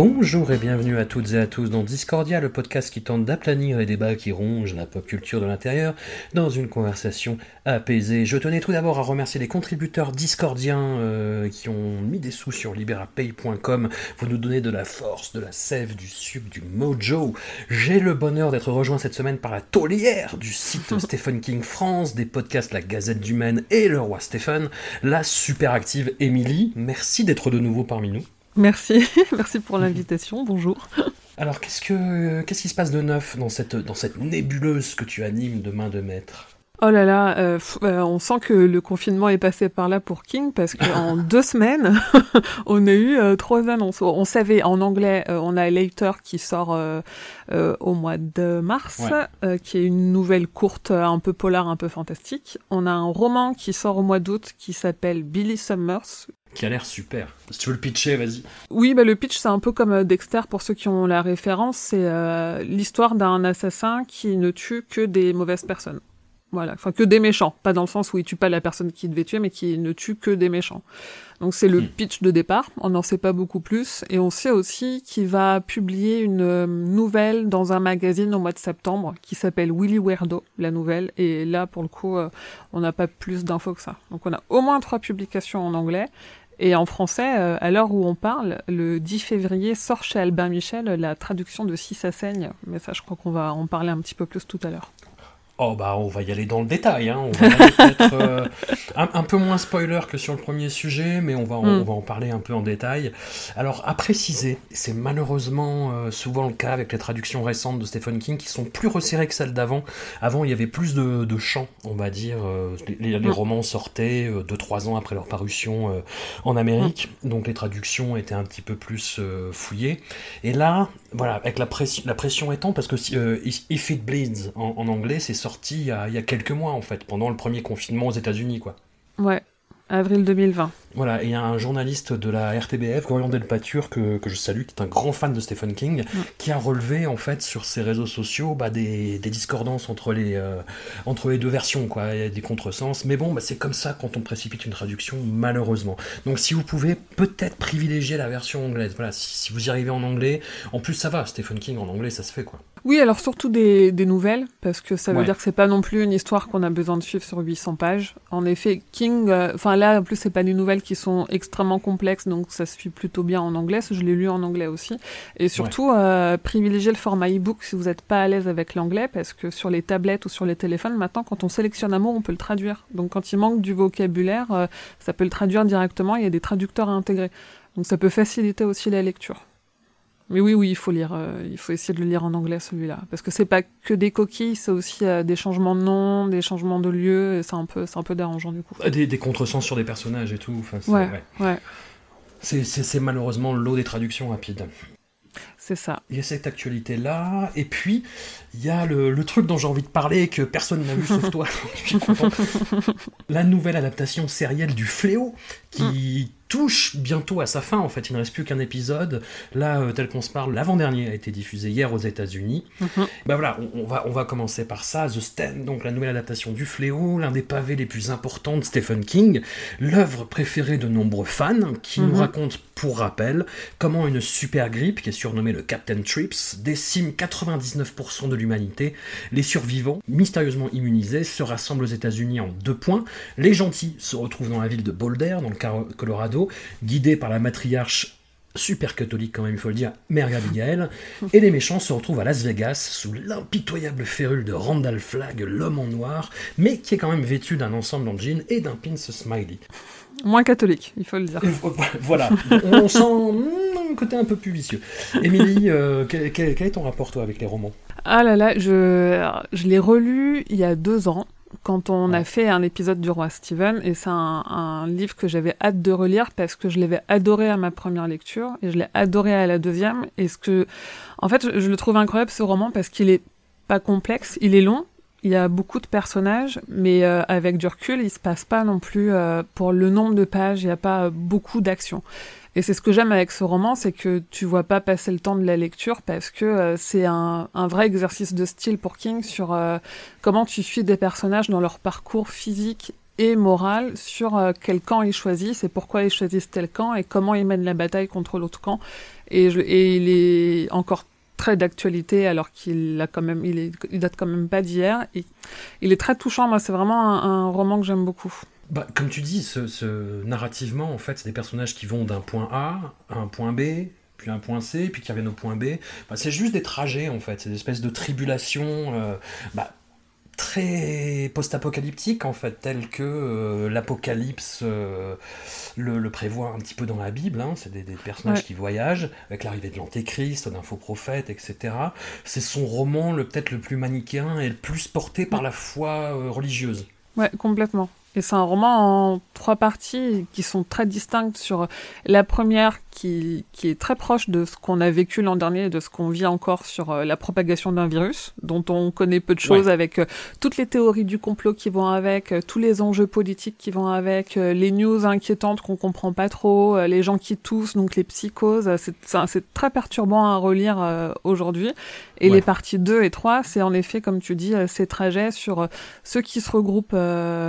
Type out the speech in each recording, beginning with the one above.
Bonjour et bienvenue à toutes et à tous dans Discordia, le podcast qui tente d'aplanir les débats qui rongent la pop culture de l'intérieur dans une conversation apaisée. Je tenais tout d'abord à remercier les contributeurs discordiens euh, qui ont mis des sous sur liberapay.com. Vous nous donnez de la force, de la sève, du sucre, du mojo. J'ai le bonheur d'être rejoint cette semaine par la taulière du site Stephen King France, des podcasts La Gazette du Maine et Le Roi Stephen, la super active Émilie. Merci d'être de nouveau parmi nous. Merci, merci pour l'invitation, bonjour. Alors, qu'est-ce, que, qu'est-ce qui se passe de neuf dans cette, dans cette nébuleuse que tu animes de main de maître? Oh là là, euh, euh, on sent que le confinement est passé par là pour King parce qu'en deux semaines, on a eu euh, trois annonces. On savait en anglais, on a Later qui sort au mois de mars, qui est une nouvelle courte, un peu polar, un peu fantastique. On a un roman qui sort au mois d'août qui s'appelle Billy Summers, qui a l'air super. Si tu veux le pitcher, vas-y. Oui, bah, le pitch, c'est un peu comme Dexter pour ceux qui ont la référence. C'est euh, l'histoire d'un assassin qui ne tue que des mauvaises personnes. Voilà, enfin que des méchants, pas dans le sens où il tue pas la personne qui devait tuer, mais qui ne tue que des méchants. Donc c'est le pitch de départ, on n'en sait pas beaucoup plus, et on sait aussi qu'il va publier une nouvelle dans un magazine au mois de septembre qui s'appelle Willy Weirdo, la nouvelle, et là pour le coup on n'a pas plus d'infos que ça. Donc on a au moins trois publications en anglais, et en français, à l'heure où on parle, le 10 février sort chez Albin Michel la traduction de Si ça saigne, mais ça je crois qu'on va en parler un petit peu plus tout à l'heure. Oh bah on va y aller dans le détail, hein. on va être euh, un, un, peu moins spoiler que sur le premier sujet, mais on va, en, mm. on va en parler un peu en détail. Alors à préciser, c'est malheureusement euh, souvent le cas avec les traductions récentes de Stephen King qui sont plus resserrées que celles d'avant. Avant il y avait plus de, de chants, on va dire, euh, les, les Mm. romans sortaient 2-3 ans après leur parution en Amérique, Mm. donc les traductions étaient un petit peu plus fouillées. Et là, voilà, avec la, pression, la pression étant, parce que If It Bleeds en, en anglais c'est sorti il y, a, il y, a, quelques mois en fait, pendant le premier confinement aux États-Unis quoi. Ouais, avril 2020. Voilà, et il y a un journaliste de la RTBF, Gorion Delpature, que, que je salue, qui est un grand fan de Stephen King, mm. qui a relevé en fait sur ses réseaux sociaux bah, des, des, discordances entre les, euh, entre les deux versions, quoi, des contresens. Mais bon, bah, c'est comme ça quand on précipite une traduction, malheureusement. Donc si vous pouvez peut-être privilégier la version anglaise, voilà, si, si vous y arrivez en anglais, en plus ça va, Stephen King en anglais, ça se fait quoi. Oui, alors surtout des, des nouvelles, parce que ça veut ouais. dire que c'est pas non plus une histoire qu'on a besoin de suivre sur 800 pages. En effet, King, enfin euh, là, en plus, c'est pas des qui sont extrêmement complexes, donc ça se suit plutôt bien en anglais. Je l'ai lu en anglais aussi. Et surtout, ouais. euh, privilégier le format e-book si vous n'êtes pas à l'aise avec l'anglais, parce que sur les tablettes ou sur les téléphones, maintenant, quand on sélectionne un mot, on peut le traduire. Donc quand il manque du vocabulaire, euh, ça peut le traduire directement. Il y a des traducteurs à intégrer. Donc ça peut faciliter aussi la lecture. Mais oui, oui, il faut lire, euh, il faut essayer de le lire en anglais celui-là, parce que c'est pas que des coquilles, c'est aussi euh, des changements de nom, des changements de lieu, et c'est un peu, c'est un peu dérangeant du coup. Des, des contresens sur des personnages et tout. Enfin, ouais, ouais. ouais. C'est malheureusement l'eau des traductions rapides. C'est ça. Il y a cette actualité-là, et puis il y a le, le truc dont j'ai envie de parler que personne n'a vu sauf toi. La nouvelle adaptation sérielle du Fléau qui touche bientôt à sa fin. En fait, il ne reste plus qu'un épisode. Là, euh, tel qu'on se parle, l'avant-dernier a été diffusé hier aux États-Unis. Mm -hmm. Ben voilà, on, on, va, on va commencer par ça. The Stand, donc la nouvelle adaptation du Fléau, l'un des pavés les plus importants de Stephen King, l'œuvre préférée de nombreux fans, qui mm -hmm. nous raconte, pour rappel, comment une super grippe, qui est surnommée le Captain Trips, décime 99% de l'humanité. Les survivants, mystérieusement immunisés, se rassemblent aux États-Unis en deux points. Les gentils se retrouvent dans la ville de Boulder, dans le Colorado, guidés par la matriarche super catholique quand même, il faut le dire, Mère Abigail, et les méchants se retrouvent à Las Vegas sous l'impitoyable férule de Randall Flagg, l'homme en noir, mais qui est quand même vêtu d'un ensemble en jean et d'un pins smiley. Moins catholique, il faut le dire. voilà, on sent un côté un peu plus vicieux. Émilie, euh, quel, quel, est ton rapport toi avec les romans? Ah là là, je, je l'ai relu il y a deux ans quand on a fait un épisode du roi Steven, et c'est un, livre que j'avais hâte de relire parce que je l'avais adoré à ma première lecture et je l'ai adoré à la deuxième. Et ce que, en fait, je, le trouve incroyable ce roman parce qu'il est pas complexe, il est long, il y a beaucoup de personnages, mais euh, avec du recul, il se passe pas non plus euh, pour le nombre de pages, il n'y a pas beaucoup d'action. Et c'est ce que j'aime avec ce roman, c'est que tu vois pas passer le temps de la lecture parce que euh, c'est un, vrai exercice de style pour King sur euh, comment tu suis des personnages dans leur parcours physique et moral sur euh, quel camp ils choisissent et pourquoi ils choisissent tel camp et comment ils mènent la bataille contre l'autre camp. Et, il est encore très d'actualité alors qu'il a date quand même pas d'hier. Il est très touchant. Moi, c'est vraiment un roman que j'aime beaucoup. Bah, comme tu dis, ce, narrativement, en fait, c'est des personnages qui vont d'un point A à un point B, puis un point C, puis qui reviennent au point B. Bah, c'est juste des trajets, en fait. C'est des espèces de tribulations euh, bah, très post-apocalyptiques, en fait, telles que euh, l'Apocalypse euh, le, prévoit un petit peu dans la Bible. Hein. C'est des, personnages qui voyagent, avec l'arrivée de l'Antéchrist, d'un faux prophète, etc. C'est son roman peut-être le plus manichéen et le plus porté par la foi religieuse. Ouais, complètement. Et c'est un roman en trois parties qui sont très distinctes sur la première qui, qui est très proche de ce qu'on a vécu l'an dernier et de ce qu'on vit encore sur euh, la propagation d'un virus, dont on connaît peu de choses avec euh, toutes les théories du complot qui vont avec, euh, tous les enjeux politiques qui vont avec, les news inquiétantes qu'on comprend pas trop, les gens qui toussent, donc les psychoses. C'est très perturbant à relire aujourd'hui. Et les parties 2 et 3, c'est en effet, comme tu dis, ces trajets sur ceux qui se regroupent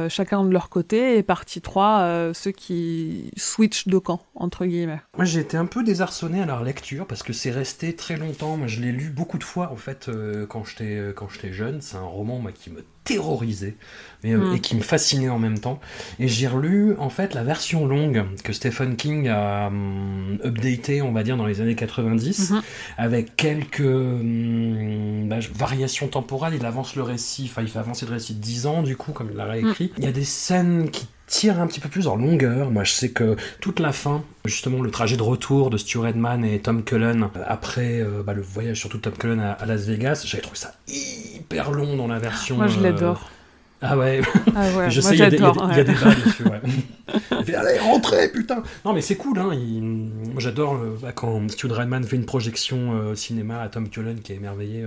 chacun leur côté et partie 3, ceux qui switchent de camp, entre guillemets. Moi, j'ai été un peu désarçonné à leur lecture parce que c'est resté très longtemps. Moi, je l'ai lu beaucoup de fois en fait euh, quand j'étais euh, quand j'étais jeune. C'est un roman qui me terrorisait mais, euh, mm. et qui me fascinait en même temps. Et j'ai relu en fait la version longue que Stephen King a hum, updaté, on va dire, dans les années 90, mm-hmm. avec quelques hum, bah, variations temporales. Il avance le récit, enfin, il fait avancer le récit de 10 ans du coup, comme il l'a réécrit. Mm. Il y a des scènes qui tire un petit peu plus en longueur. Moi, je sais que toute la fin, justement, le trajet de retour de Stu Redman et Tom Cullen, euh, après euh, bah, le voyage surtout Tom Cullen à, Las Vegas, j'avais trouvé ça hyper long dans la version. Moi, je l'adore. Euh, ah ouais, ah ouais je sais, il y, a des débats dessus. Ouais. il fait allez, rentrez, putain Non, mais c'est cool, hein. Moi, j'adore bah, quand Stu Redman fait une projection cinéma à Tom Cullen qui est émerveillé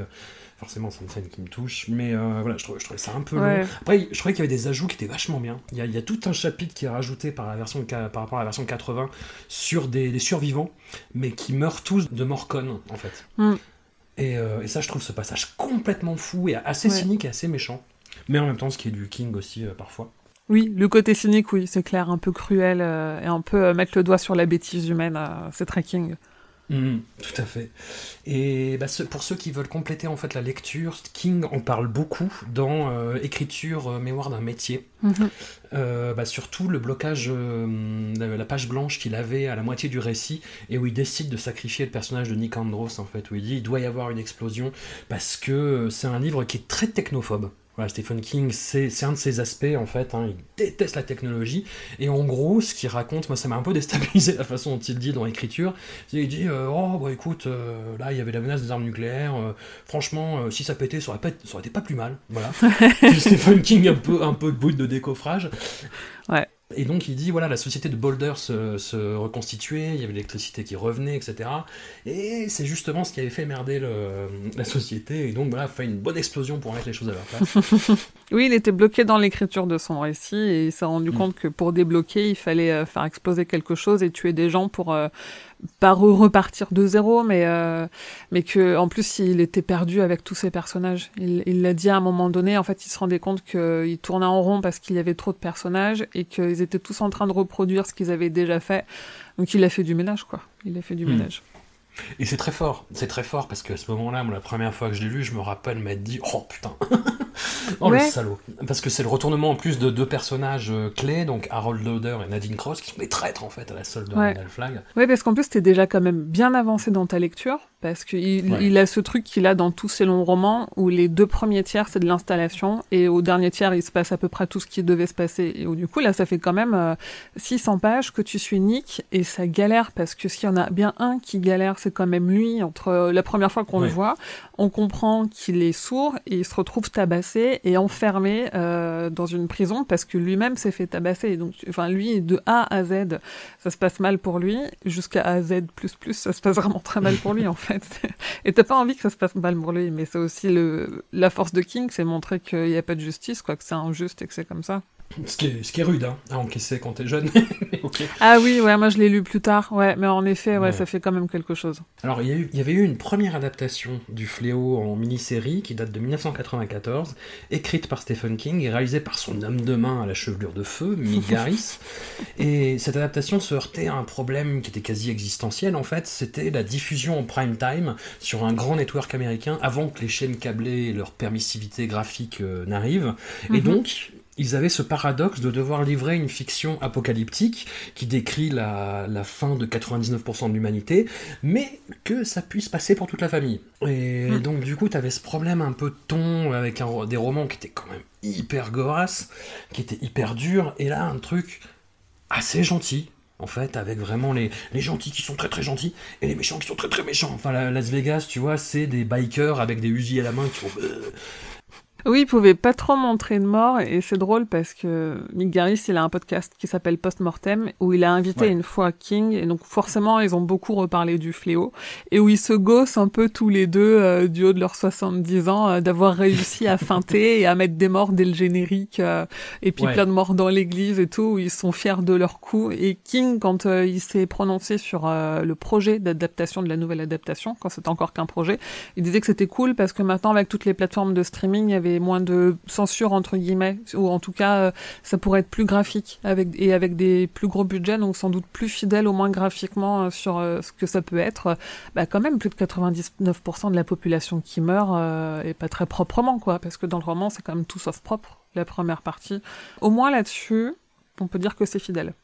forcément c'est une scène qui me touche, mais euh, voilà, je trouvais, je trouvais, ça un peu long. Après, je trouvais qu'il y avait des ajouts qui étaient vachement bien. Il y a, il y a tout un chapitre qui est rajouté par, la version, par rapport à la version 80 sur des, survivants, mais qui meurent tous de mort conne, en fait. Mm. Et, euh, et, ça, je trouve ce passage complètement fou et assez cynique et assez méchant. Mais en même temps, ce qui est du King aussi, euh, parfois. Oui, le côté cynique, oui, c'est clair, un peu cruel et un peu mettre le doigt sur la bêtise humaine, c'est très King. Mm, tout à fait. Et bah, pour ceux qui veulent compléter en fait la lecture, King en parle beaucoup dans euh, Écriture, euh, mémoire d'un métier. Mhm. Euh, bah, surtout le blocage, la page blanche qu'il avait à la moitié du récit et où il décide de sacrifier le personnage de Nick Andros en fait, où il dit il doit y avoir une explosion parce que c'est un livre qui est très technophobe. Voilà, Stephen King, c'est un de ses aspects en fait, hein, il déteste la technologie, et en gros, ce qu'il raconte, moi ça m'a un peu déstabilisé la façon dont il dit dans l'écriture, il dit euh, Oh, bah écoute, euh, là il y avait la menace des armes nucléaires, euh, franchement, si ça pétait, ça aurait, pas, ça aurait été pas plus mal, voilà. Stephen King, un peu, un peu de bruit de décoffrage. Ouais. Et donc il dit voilà la société de Boulder se, reconstituait, il y avait l'électricité qui revenait, etc. Et c'est justement ce qui avait fait merder la société. Et donc voilà, fait une bonne explosion pour mettre les choses à leur place. oui, il était bloqué dans l'écriture de son récit et il s'est rendu mm. compte que pour débloquer, il fallait euh, faire exploser quelque chose et tuer des gens pour euh, pas repartir de zéro, mais euh, mais que en plus il était perdu avec tous ces personnages. Il l'a dit à un moment donné. En fait, il se rendait compte qu'il tournait en rond parce qu'il y avait trop de personnages et qu'ils étaient tous en train de reproduire ce qu'ils avaient déjà fait. Donc il a fait du ménage, quoi. Il a fait du hmm. ménage. Et c'est très fort, c'est très fort parce qu'à ce moment-là, la première fois que je l'ai lu, je me rappelle m'être dit oh putain, oh le salaud, parce que c'est le retournement en plus de deux personnages euh, clés, donc Harold Lauder et Nadine Cross, qui sont des traîtres en fait à la solde de ouais. Flag. Oui, parce qu'en plus t'es déjà quand même bien avancé dans ta lecture, parce qu'il il a ce truc qu'il a dans tous ses longs romans où les deux premiers tiers c'est de l'installation et au dernier tiers il se passe à peu près tout ce qui devait se passer. Et où, du coup là ça fait quand même 600 euh, pages que tu suis Nick et ça galère parce que s'il y en a bien un qui galère c'est quand même lui entre euh, la première fois qu'on le voit on comprend qu'il est sourd et il se retrouve tabassé et enfermé euh, dans une prison parce que lui-même s'est fait tabasser. Donc enfin lui de A à Z ça se passe mal pour lui. Jusqu'à A Z plus plus ça se passe vraiment très mal pour lui en fait et t'as pas envie que ça se passe mal pour lui, mais c'est aussi le, la force de King, c'est montrer qu'il n'y a pas de justice, quoi, que c'est injuste et que c'est comme ça. Ce qui, est, ce qui est rude hein, à encaisser quand t'es jeune. Ah oui, ouais, moi je l'ai lu plus tard, ouais, mais en effet, ouais, ça fait quand même quelque chose. Alors il y, y, avait eu une première adaptation du Fléau en mini-série qui date de 1994, écrite par Stephen King et réalisée par son homme de main à la chevelure de feu, Mick Garris. et cette adaptation se heurtait à un problème qui était quasi existentiel en fait, c'était la diffusion en prime time sur un grand network américain avant que les chaînes câblées et leur permissivité graphique euh, n'arrivent. Et mhm. donc, ils avaient ce paradoxe de devoir livrer une fiction apocalyptique qui décrit la, la fin de 99% de l'humanité, mais que ça puisse passer pour toute la famille. Et hmm. donc du coup, tu avais ce problème un peu de ton avec un, des romans qui étaient quand même hyper goras, qui étaient hyper durs, et là un truc assez gentil, en fait, avec vraiment les, les, gentils qui sont très très gentils et les méchants qui sont très très méchants. Enfin, Las Vegas, tu vois, c'est des bikers avec des fusils à la main qui font. Oui, il pouvait pas trop montrer de mort et c'est drôle parce que Mick Garris, il a un podcast qui s'appelle Post Mortem où il a invité une fois King et donc forcément ils ont beaucoup reparlé du fléau et où ils se gossent un peu tous les deux euh, du haut de leurs 70 ans euh, d'avoir réussi à feinter et à mettre des morts dès le générique euh, et puis plein de morts dans l'église et tout où ils sont fiers de leur coup. Et King quand il s'est prononcé sur le projet d'adaptation de la nouvelle adaptation quand c'était encore qu'un projet, il disait que c'était cool parce que maintenant avec toutes les plateformes de streaming, il y avait moins de censure entre guillemets, ou en tout cas euh, ça pourrait être plus graphique avec et avec des plus gros budgets, donc sans doute plus fidèle au moins graphiquement euh, sur euh, ce que ça peut être. Bah quand même plus de 99% de la population qui meurt et pas très proprement quoi, parce que dans le roman c'est quand même tout sauf propre la première partie. Au moins là-dessus, on peut dire que c'est fidèle.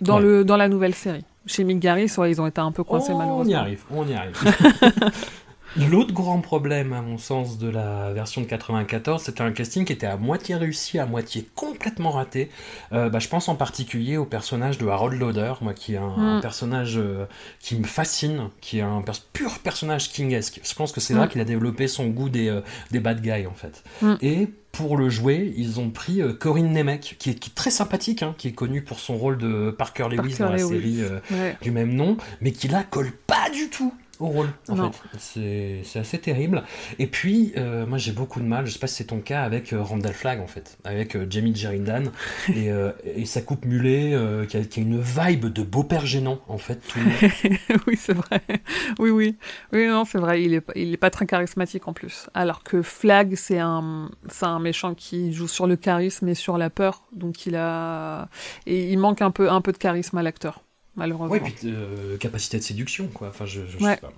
Dans, le, dans la nouvelle série. Chez Mick Garris, ils ont été un peu coincés malheureusement. On y arrive, on y arrive. L'autre grand problème, à mon sens, de la version de 94, c'était un casting qui était à moitié réussi, à moitié complètement raté. Euh, bah, je pense en particulier au personnage de Harold Lauder, moi, qui est un, mm. personnage euh, qui me fascine, qui est un pur personnage kingesque. Je pense que c'est là mm. qu'il a développé son goût des, euh, des bad guys, en fait. Mm. Et pour le jouer, ils ont pris Corinne Nemec, qui est, très sympathique, hein, qui est connue pour son rôle de Parker Lewis dans la série du même nom, mais qui là colle pas du tout au rôle, en fait. C'est assez terrible. Et puis, euh, moi, j'ai beaucoup de mal, je sais pas si c'est ton cas, avec euh, Randall Flagg, en fait, avec euh, Jamie Sheridan et, et, sa coupe mulet, qui a, qui, a, une vibe de beau-père gênant, en fait. oui, c'est vrai. Oui, oui. Oui, non, c'est vrai, il est, il est pas très charismatique, en plus. Alors que Flagg, c'est un, un méchant qui joue sur le charisme et sur la peur, donc il a... Et il manque un peu, un peu de charisme à l'acteur malheureusement. Ouais, puis euh, capacité de séduction, quoi. Enfin, je, je sais pas.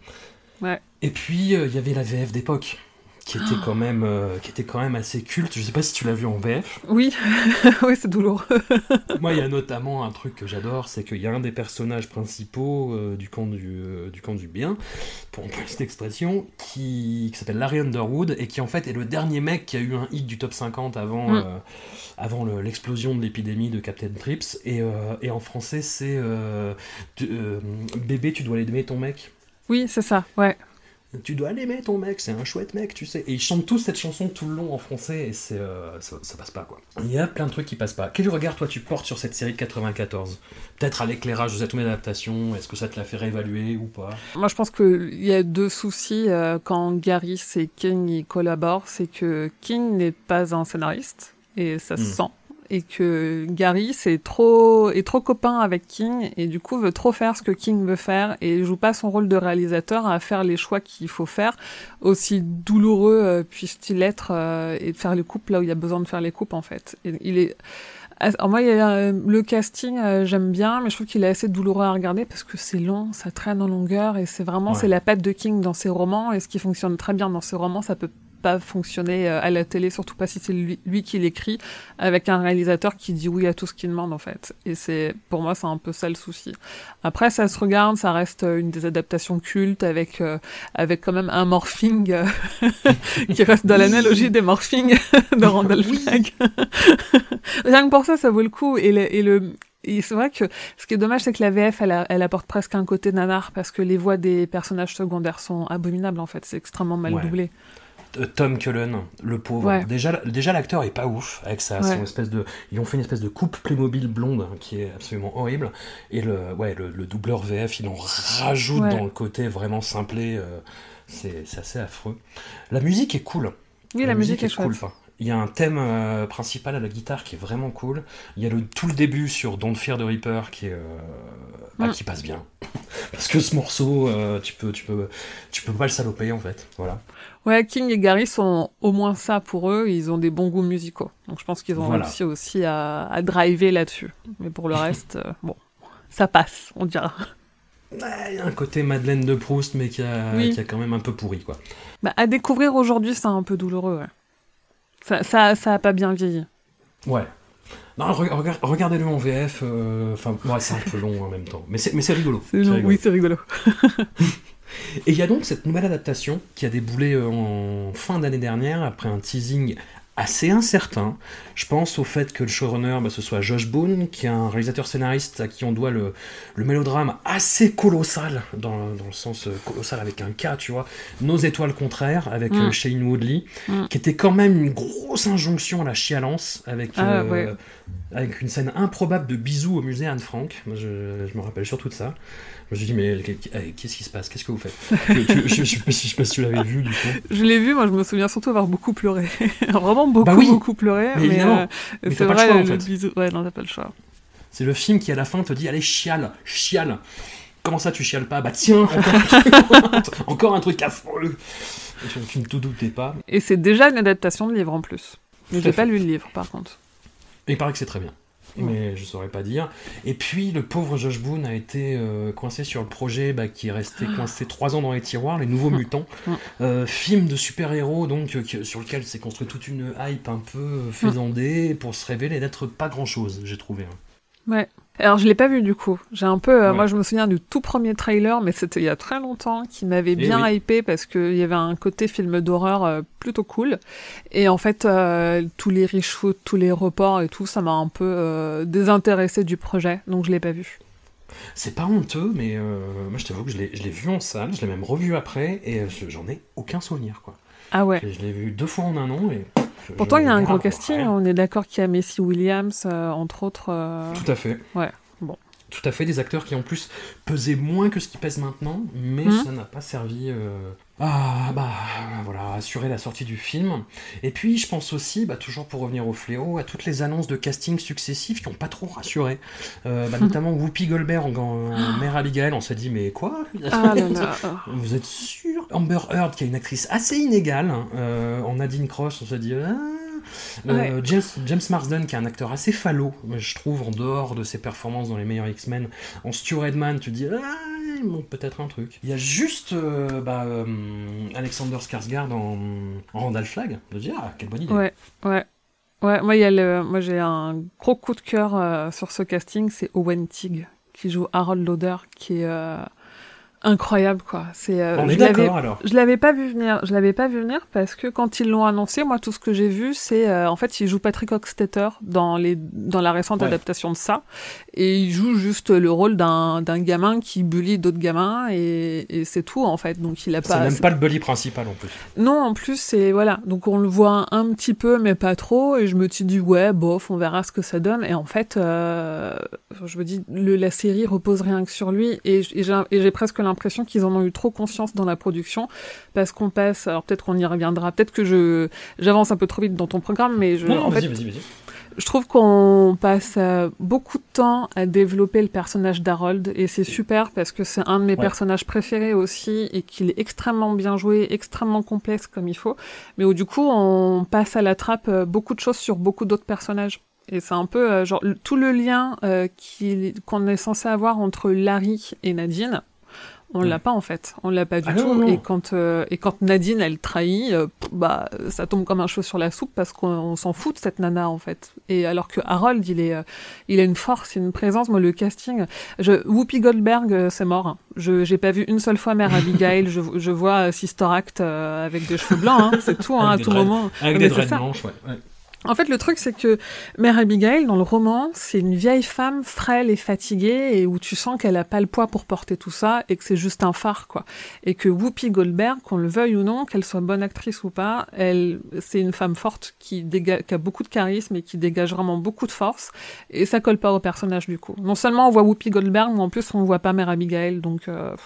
Ouais. Et puis, euh, il y avait la VF d'époque qui était quand même euh, qui était quand même assez culte. Je sais pas si tu l'as vu en VF. Oui, oui, c'est douloureux. Moi, il y a notamment un truc que j'adore, c'est qu'il y a un des personnages principaux du camp du, du camp du bien, pour employer cette expression, qui, qui s'appelle Larry Underwood et qui en fait est le dernier mec qui a eu un hit du top 50 avant mm avant l'explosion de l'épidémie de Captain Trips. Et, euh, et en français, c'est euh, euh, Bébé, tu dois l'aimer ton mec. Oui, c'est ça, ouais. Tu dois l'aimer ton mec, c'est un chouette mec, tu sais. Et ils chantent tous cette chanson tout le long en français et c'est ça, passe pas quoi. Il y a plein de trucs qui passent pas. Quel regard toi tu portes sur cette série de 94 Peut-être à l'éclairage de cette adaptation, est-ce que ça te l'a fait réévaluer ou pas? Moi je pense qu'il y a deux soucis quand Gary et King y collaborent. C'est que King n'est pas un scénariste et ça se hmm. sent et que Gary c'est trop est trop copain avec King et du coup veut trop faire ce que King veut faire et joue pas son rôle de réalisateur à faire les choix qu'il faut faire aussi douloureux euh, puisse-t-il être euh, et de faire les coupes là où il y a besoin de faire les coupes en fait et il est alors moi, il y a, euh, le casting, euh, j'aime bien, mais je trouve qu'il est assez douloureux à regarder parce que c'est long, ça traîne en longueur et c'est vraiment Ouais. c'est la patte de King dans ses romans et ce qui fonctionne très bien dans ses romans, ça peut pas fonctionner euh, à la télé, surtout pas si c'est lui, lui qui l'écrit, avec un réalisateur qui dit oui à tout ce qu'il demande en fait. Et c'est pour moi c'est un peu ça le souci. Après ça se regarde, ça reste euh, une des adaptations cultes avec euh, avec quand même un morphing euh, qui reste dans l'analogie des morphings de Randall Flagg. Rien que pour ça, ça vaut le coup. Et le, et le c'est vrai que ce qui est dommage, c'est que la VF, elle, a- elle apporte presque un côté nanar parce que les voix des personnages secondaires sont abominables en fait. C'est extrêmement mal Ouais. doublé. Euh, Tom Cullen, le pauvre. Ouais. Déjà, déjà l'acteur est pas ouf avec sa Ouais. espèce de. Ils ont fait une espèce de coupe Playmobil blonde hein, qui est absolument horrible. Et le, ouais, le, le doubleur VF, il en rajoute Ouais. dans le côté vraiment simplé. euh, c'est assez affreux. La musique est cool. Oui, la, musique, est, cool. enfin, Il y a un thème euh, principal à la guitare qui est vraiment cool. Il y a le, tout le début sur Don't Fear the Reaper qui, est, euh, bah, Mm. qui passe bien. Parce que ce morceau, euh, tu, peux, tu, peux, tu peux pas le saloper en fait. Voilà. Ouais, King et Gary sont au moins ça pour eux. Ils ont des bons goûts musicaux. Donc je pense qu'ils ont Voilà. réussi aussi à, à driver là-dessus. Mais pour le reste, euh, bon, ça passe, on dira. Ouais, Il y a un côté Madeleine de Proust, mais qui a, Oui. qui a quand même un peu pourri, quoi. Bah, à découvrir aujourd'hui, c'est un peu douloureux. Ouais. Ça, ça, ça a pas bien vieilli. Ouais. Non, re- rega- regardez-le en VF. euh, Enfin, ouais, c'est un peu long en même temps. Mais c'est, rigolo. C'est. Oui, c'est rigolo. Et il y a donc cette nouvelle adaptation qui a déboulé euh, en fin d'année dernière après un teasing assez incertain. Je pense au fait que le showrunner, bah, ce soit Josh Boone, qui est un réalisateur scénariste à qui on doit le, le mélodrame assez colossal, dans, dans le sens euh, colossal avec un K, tu vois, Nos étoiles contraires avec Mm. euh, Shane Woodley, Mm. qui était quand même une grosse injonction à la chialance avec, Ah, euh, ouais. avec une scène improbable de bisous au musée Anne Frank. Je me rappelle surtout de ça. Je me suis dit, mais eh, qu'est-ce qui se passe? Qu'est-ce que vous faites? Je, je sais pas si- tu l'avais vu du coup. Je l'ai vu, moi je me souviens surtout avoir beaucoup pleuré. Vraiment beaucoup, Bah oui, beaucoup pleuré. mais Mais, euh, Mais c'est t'as pas le vrai, choix, en le fait. bisou. Ouais, non, t'as pas le choix. C'est le film qui à la fin te dit, allez, chiale, chiale. Comment ça tu chiales pas? Bah tiens, encore, un truc- encore un truc affreux. Tu, tu ne te doutais pas. Et c'est déjà une adaptation de livre en plus. Mais j'ai pas lu le livre par contre. Et il paraît que c'est très bien. Mais je saurais pas dire. Et puis le pauvre Josh Boone a été euh, coincé sur le projet bah, qui est resté coincé trois ans dans les tiroirs, Les Nouveaux Mutants, Mm. Euh, film de super-héros donc euh, sur lequel s'est construit toute une hype un peu faisandée pour se révéler d'être pas grand-chose, j'ai trouvé. hein. Ouais. Alors je l'ai pas vu du coup. J'ai un peu, euh, Ouais. moi je me souviens du tout premier trailer, mais c'était il y a très longtemps, qui m'avait Eh bien oui. hypé parce qu'il y avait un côté film d'horreur euh, plutôt cool. Et en fait, euh, tous les reshoots, tous les reports et tout, ça m'a un peu désintéressé du projet, donc je l'ai pas vu. C'est pas honteux, mais moi je t'avoue que je l'ai vu en salle, je l'ai même revu après, et je- j'en ai aucun souvenir. quoi. Ah ouais. Je l'ai vu deux fois en un an, et... Pourtant, il y a un gros casting. rien. On est d'accord qu'il y a Messi Williams, euh, entre autres. euh, Tout à fait. Ouais, bon. Tout à fait, des acteurs qui en plus pesaient moins que ce qu'ils pèsent maintenant, mais Mhm. ça n'a pas servi euh, à bah, voilà, assurer la sortie du film. Et puis je pense aussi, bah, toujours pour revenir au fléau, à toutes les annonces de casting successifs qui n'ont pas trop rassuré. Euh, bah, notamment Whoopi Goldberg en, en mère Abigail, on s'est dit mais quoi? Ah là là. Vous êtes sûr? Amber Heard, qui est une actrice assez inégale, hein, euh, en Nadine Cross, on s'est dit. Ah. Euh, Ouais. James, James Marsden, qui est un acteur assez falot, je trouve, en dehors de ses performances dans les meilleurs X-Men. En Stu Redman, tu dis, ah, il manque peut-être un truc. Il y a juste euh, bah, euh, Alexander Skarsgård en, en Randall Flag, de dire, ah, quelle bonne idée. Ouais, ouais. Ouais, moi, il y a le... moi j'ai un gros coup de cœur sur ce casting, c'est Owen Teague, qui joue Harold Lauder, qui est incroyable, quoi. C'est, euh, On est je l'avais- d'accord alors. Je l'avais pas vu venir. Je l'avais pas vu venir parce que quand ils l'ont annoncé, moi tout ce que j'ai vu, c'est euh, en fait il joue Patrick Hockstetter dans les dans la récente Ouais. adaptation de ça, et il joue juste le rôle d'un d'un gamin qui bully d'autres gamins et, et c'est tout en fait. Donc il a C'est pas. même pas le bully principal en plus. Non, en plus c'est voilà. Donc on le voit un petit peu mais pas trop et je me suis dit ouais bof on verra ce que ça donne et en fait euh, je me dis le, la série repose rien que sur lui et j'ai presque l'impression qu'ils en ont eu trop conscience dans la production parce qu'on passe alors peut-être qu'on y reviendra peut-être que je j'avance un peu trop vite dans ton programme mais je Non, non, en vas-y, fait vas-y, vas-y. je trouve qu'on passe euh, beaucoup de temps à développer le personnage d'Harold et c'est super parce que c'est un de mes Ouais. personnages préférés aussi et qu'il est extrêmement bien joué, extrêmement complexe comme il faut, mais où du coup on passe à la trappe euh, beaucoup de choses sur beaucoup d'autres personnages. Et c'est un peu euh, genre le- tout le lien euh, qu'on est censé avoir entre Larry et Nadine. On l'a pas en fait, on l'a pas du Ah tout. non, non. Et quand euh, et quand Nadine elle trahit, euh, bah ça tombe comme un cheveu sur la soupe parce qu'on on s'en fout de cette nana en fait. Et alors que Harold il est euh, il a une force, une présence. Moi le casting, je, Whoopi Goldberg euh, c'est mort. Je j'ai pas vu une seule fois Mère Abigail. je, je vois Sister Act avec des cheveux blancs, hein, c'est tout hein, à tout moment. Avec des blanches, ouais. ouais. En fait, le truc, c'est que Mère Abigail, dans le roman, c'est une vieille femme frêle et fatiguée, et où tu sens qu'elle a pas le poids pour porter tout ça, et que c'est juste un phare, quoi. Et que Whoopi Goldberg, qu'on le veuille ou non, qu'elle soit bonne actrice ou pas, elle, c'est une femme forte qui, déga- qui a beaucoup de charisme et qui dégage vraiment beaucoup de force, et ça colle pas au personnage, du coup. Non seulement on voit Whoopi Goldberg, mais en plus on voit pas Mère Abigail, donc, euh,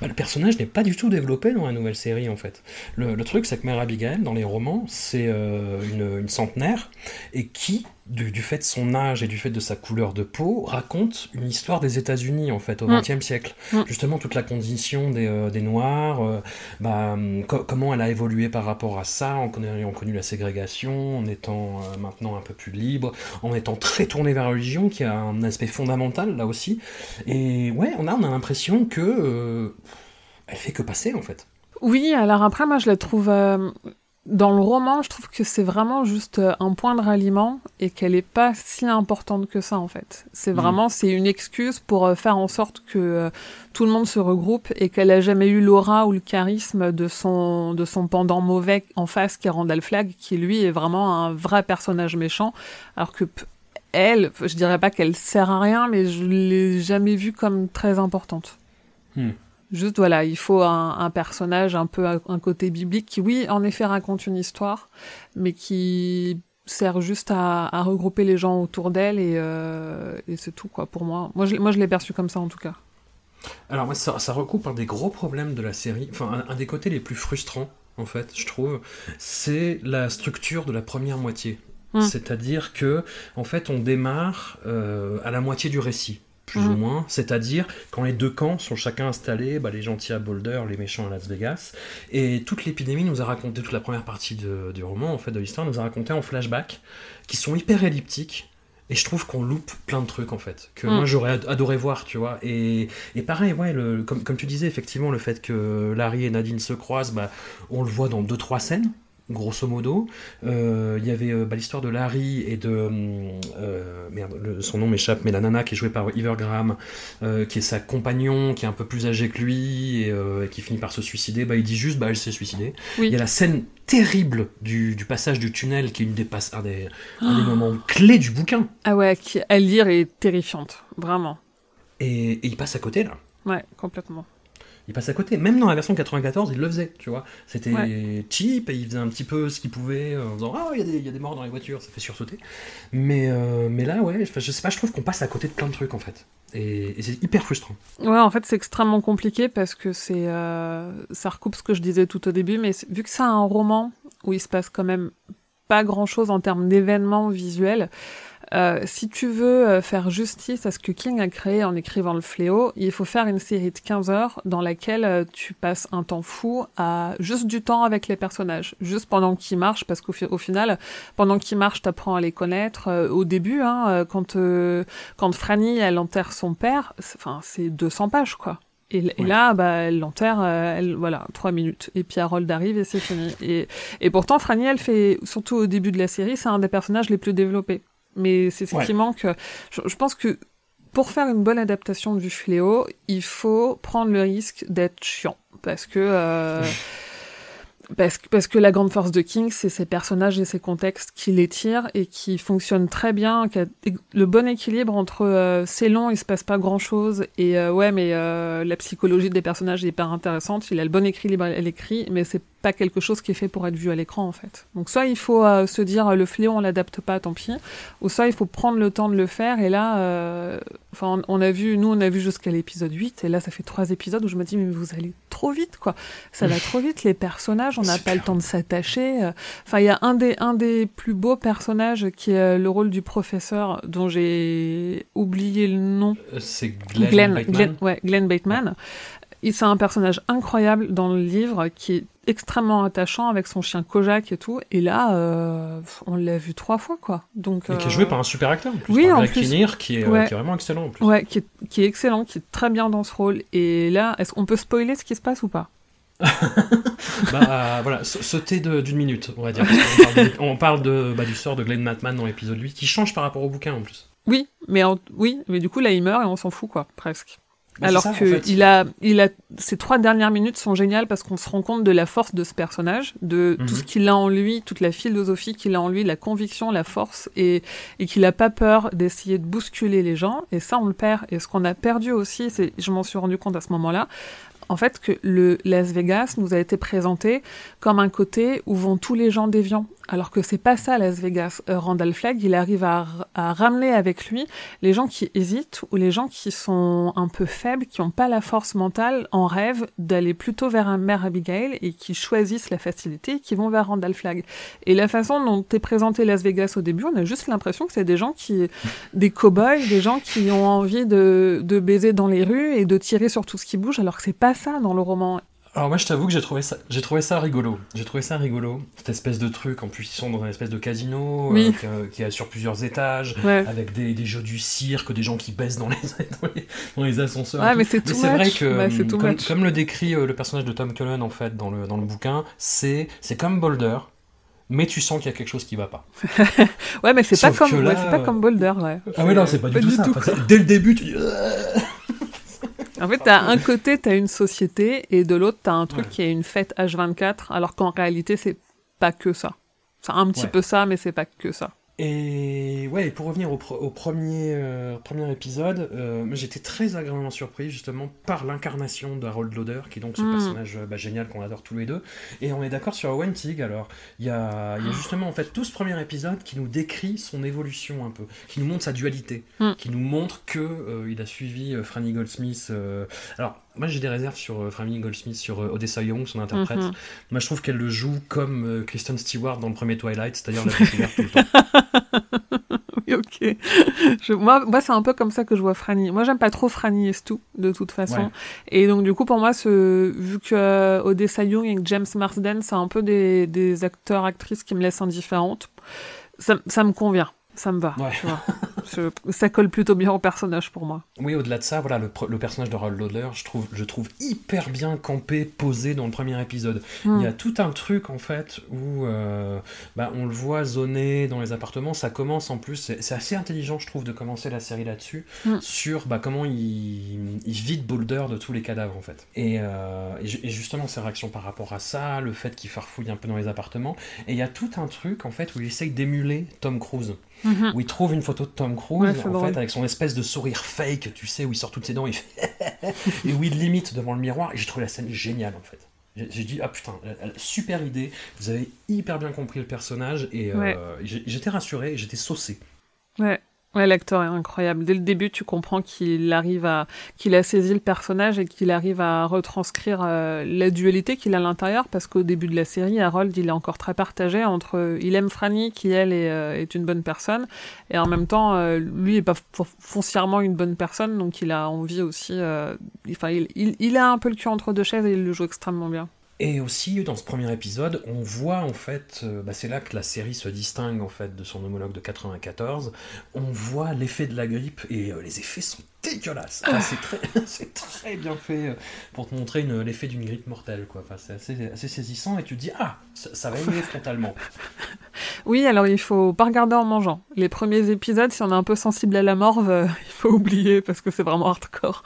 Bah, le personnage n'est pas du tout développé dans la nouvelle série en fait. Le, truc c'est que Mère Abigail dans les romans c'est euh, une centenaire et qui du, du fait de son âge et du fait de sa couleur de peau raconte une histoire des États-Unis en fait au Mm. XXe siècle. Mm. Justement toute la condition des, euh, des Noirs, euh, bah, hum, co- comment elle a évolué par rapport à ça en ayant connu la ségrégation, en étant euh, maintenant un peu plus libre, en étant très tournée vers la religion qui a un aspect fondamental là aussi. Et ouais on a on a l'impression que elle fait que passer en fait. Oui, alors après, moi, je la trouve. euh, dans le roman, je trouve que c'est vraiment juste euh, un point de ralliement et qu'elle est pas si importante que ça, en fait. C'est Mhm. vraiment, c'est une excuse pour euh, faire en sorte que euh, tout le monde se regroupe et qu'elle a jamais eu l'aura ou le charisme de son, de son pendant mauvais en face, qui est Randall Flagg, qui lui est vraiment un vrai personnage méchant, alors que elle, je dirais pas qu'elle sert à rien, mais je l'ai jamais vue comme très importante. Hmm. Juste, voilà, il faut un, un personnage un peu un, un côté biblique qui, oui, en effet, raconte une histoire, mais qui sert juste à, à regrouper les gens autour d'elle et, euh, et c'est tout, quoi, pour moi. Moi, je, l'ai- moi, je l'ai perçu comme ça, en tout cas. Alors moi, ça, ça recoupe un des gros problèmes de la série, enfin un, un des côtés les plus frustrants en fait, je trouve, c'est la structure de la première moitié. Mm. C'est-à-dire que en fait, on démarre euh, à la moitié du récit. Plus Mm. ou moins, c'est-à-dire quand les deux camps sont chacun installés, bah, les gentils à Boulder, les méchants à Las Vegas, et toute l'épidémie nous a raconté, toute la première partie de- du roman, en fait, de l'histoire, nous a raconté en flashback, qui sont hyper elliptiques, et je trouve qu'on loupe plein de trucs en fait, que Mm. moi j'aurais ad- adoré voir, tu vois. Et, et pareil, ouais, le, comme, comme tu disais, effectivement, le fait que Larry et Nadine se croisent, bah, on le voit dans deux trois scènes, grosso modo. Euh, Il y avait euh, bah, l'histoire de Larry et de. hum, euh, merde, le- son nom m'échappe, mais la nana qui est jouée par Iver Graham, qui est sa compagnon, qui est un peu plus âgée que lui et, et qui finit par se suicider. Bah, il dit juste, bah, elle s'est suicidée. Oui. Il y a la scène terrible du, du passage du tunnel, qui est une des, un des, un des moments clés du bouquin. Ah ouais, qui, à lire est terrifiante, vraiment. Et, et il passe à côté là. Ouais, complètement. Il passe à côté. Même dans la version 94, il le faisait, tu vois. C'était Ouais. cheap et il faisait un petit peu ce qu'il pouvait euh, en disant Ah, il y, a des- il y a des morts dans les voitures, ça fait sursauter. Mais, euh, mais là, ouais, je sais pas, je trouve qu'on passe à côté de plein de trucs en fait. Et, et c'est hyper frustrant. Ouais, en fait, c'est extrêmement compliqué parce que c'est, euh, ça recoupe ce que je disais tout au début, mais vu que c'est un roman où il se passe quand même pas grand chose en termes d'événements visuels, euh, si tu veux euh, faire justice à ce que King a créé en écrivant Le Fléau, il faut faire une série de 15 heures dans laquelle euh, tu passes un temps fou à juste du temps avec les personnages, juste pendant qu'ils marchent, parce qu'au fi- au final, pendant qu'ils marchent, t'apprends à les connaître. Euh, au début, hein, quand, euh, quand Franny, elle enterre son père, c'est- enfin, c'est 200 pages, quoi. Et, là, bah, elle l'enterre, euh, elle, voilà, trois minutes. Et puis Harold arrive et c'est fini. Et, et pourtant, Franny, elle fait, surtout au début de la série, c'est un des personnages les plus développés. Mais c'est ce Ouais. qui manque. Je, je pense que pour faire une bonne adaptation du fléau, il faut prendre le risque d'être chiant. Parce que, euh, parce, que- parce que la grande force de King, c'est ses personnages et ses contextes qui les tirent et qui fonctionnent très bien, qui a le bon équilibre entre euh, c'est long, il se passe pas grand chose, et euh, ouais, mais euh, la psychologie des personnages est hyper intéressante, il a le bon équilibre à l'écrit, mais c'est pas quelque chose qui est fait pour être vu à l'écran en fait. Donc soit il faut euh, se dire le fléau on l'adapte pas, tant pis, ou soit il faut prendre le temps de le faire, et là, euh, enfin on, on a vu, nous on a vu jusqu'à l'épisode 8, et là ça fait trois épisodes où je me dis mais vous allez trop vite quoi, ça va trop vite, les personnages, on n'a pas le temps de s'attacher. euh. Enfin, il y a un des, un des plus beaux personnages qui est euh, le rôle du professeur dont j'ai oublié le nom. Euh, C'est Glenn, Glenn, Bateman. Glenn- ouais, Glenn Bateman. C'est un personnage incroyable dans le livre qui est extrêmement attachant avec son chien Kojak et tout. Et là, euh, on l'a vu trois fois, quoi. Donc, Et qui euh, est joué par un super acteur en plus. Oui, par en plus. Kinnear, qui est, euh, Ouais. qui est vraiment excellent en plus. Ouais, qui est, qui est excellent, qui est très bien dans ce rôle. Et là, est-ce qu'on peut spoiler ce qui se passe ou pas? Bah voilà, sa- sauter de- d'une minute, on va dire. Parle, de- on parle de, bah, du sort de Glenn Matman dans l'épisode 8, qui change par rapport au bouquin en plus. Oui, mais en- oui, mais du coup là il meurt et on s'en fout quoi, presque. Bah, Alors en que fait. il a, il a, ces trois dernières minutes sont géniales parce qu'on se rend compte de la force de ce personnage, de Mhm. tout ce qu'il a en lui, toute la philosophie qu'il a en lui, la conviction, la force, et, et qu'il a pas peur d'essayer de bousculer les gens. Et ça, on le perd. Et ce qu'on a perdu aussi, c'est, je m'en suis rendu compte à ce moment-là, en fait, que le Las Vegas nous a été présenté comme un côté où vont tous les gens déviants. Alors que c'est pas ça, Las Vegas. Euh, Randall Flagg, il arrive à, ramener avec lui les gens qui hésitent ou les gens qui sont un peu faibles, qui n'ont pas la force mentale en rêve d'aller plutôt vers un mère Abigail et qui choisissent la facilité et qui vont vers Randall Flagg. Et la façon dont est présenté Las Vegas au début, on a juste l'impression que c'est des gens qui, des cow-boys, des gens qui ont envie de, de baiser dans les rues et de tirer sur tout ce qui bouge, alors que c'est pas ça dans le roman. Alors moi je t'avoue que j'ai trouvé ça, j'ai trouvé ça rigolo. J'ai trouvé ça rigolo, cette espèce de truc. En plus ils sont dans une espèce de casino Oui. euh, qui, est sur plusieurs étages, Ouais. avec des, des jeux du cirque, des gens qui baissent dans les, dans les, dans les ascenseurs. tout. mais c'est c'est vrai que too comme, le décrit euh, le personnage de Tom Cullen en fait dans le dans le bouquin, c'est c'est comme Boulder. Mais tu sens qu'il y a quelque chose qui va pas. Ouais, mais c'est pas comme, ouais, là, c'est pas euh, comme Boulder, ouais. Ah ouais non c'est pas, du tout ça. tout, dès le début tu dis. euh, En fait, t'as un côté, t'as une société, et de l'autre, t'as un truc Ouais. qui est une fête H24, alors qu'en réalité, c'est pas que ça. C'est un petit Ouais. peu ça, mais c'est pas que ça. Et ouais, et pour revenir au, premier, euh, premier épisode, euh, j'étais très agréablement surpris justement par l'incarnation de Harold Lauder, qui est donc ce Mm. personnage euh, bah, génial qu'on adore tous les deux. Et on est d'accord sur Owen Teague alors. Il y a, il y a justement en fait tout ce premier épisode qui nous décrit son évolution un peu, qui nous montre sa dualité, Mm. qui nous montre que euh, il a suivi Franny Goldsmith. Alors moi j'ai des réserves sur Franny Goldsmith, sur Odessa Young, son interprète. Mhm. Moi je trouve qu'elle le joue comme Kristen Stewart dans le premier Twilight, c'est-à-dire la tout le temps. Ok. Je- moi, moi c'est un peu comme ça que je vois Franny. Moi, j'aime pas trop Franny et Stu, de toute façon. Ouais. Et donc, du coup, pour moi, ce, vu que euh, Odessa Young et James Marsden, c'est un peu des, des acteurs, actrices qui me laissent indifférente, ça, ça me convient. Ça me va. Ouais. tu vois. Je- ça colle plutôt bien au personnage pour moi. Oui, au-delà de ça, voilà, le, personnage de Harold Lauder, je trouve, je trouve hyper bien campé, posé dans le premier épisode. Mm. Il y a tout un truc, en fait, où euh, bah, on le voit zoner dans les appartements. Ça commence, en plus, c'est assez intelligent, je trouve, de commencer la série là-dessus, Mm. sur bah, comment il, il vide Boulder de tous les cadavres, en fait. Et, euh, et justement, ses réactions par rapport à ça, le fait qu'il farfouille un peu dans les appartements. Et il y a tout un truc, en fait, où il essaye d'émuler Tom Cruise Mhm. où il trouve une photo de Tom Cruise, Ouais, en drôle. fait, avec son espèce de sourire fake, tu sais, où il sort toutes ses dents, il fait et où il limite devant le miroir, et j'ai trouvé la scène géniale, en fait. J'ai dit, ah putain, super idée, vous avez hyper bien compris le personnage, et euh, Ouais. j'étais rassuré, j'étais saucé. Ouais. Ouais, l'acteur est incroyable. Dès le début, tu comprends qu'il arrive à, qu'il a saisi le personnage et qu'il arrive à retranscrire euh, la dualité qu'il a à l'intérieur, parce qu'au début de la série, Harold, il est encore très partagé entre, euh, il aime Franny, qui elle est, euh, est une bonne personne, et en même temps, euh, lui est pas fo- foncièrement une bonne personne, donc il a envie aussi, euh, enfin, il, il, il a un peu le cul entre deux chaises et il le joue extrêmement bien. Et aussi, dans ce premier épisode, on voit en fait, euh, bah, c'est là que la série se distingue en fait de son homologue de 94, on voit l'effet de la grippe et euh, les effets sont dégueulasses. C'est très, bien fait euh, pour te montrer l'effet d'une grippe mortelle. Quoi. C'est assez, assez saisissant et tu te dis, ah, ça, va émuler frontalement. Oui, alors il faut pas regarder en mangeant. Les premiers épisodes, si on est un peu sensible à la morve, il faut oublier parce que c'est vraiment hardcore.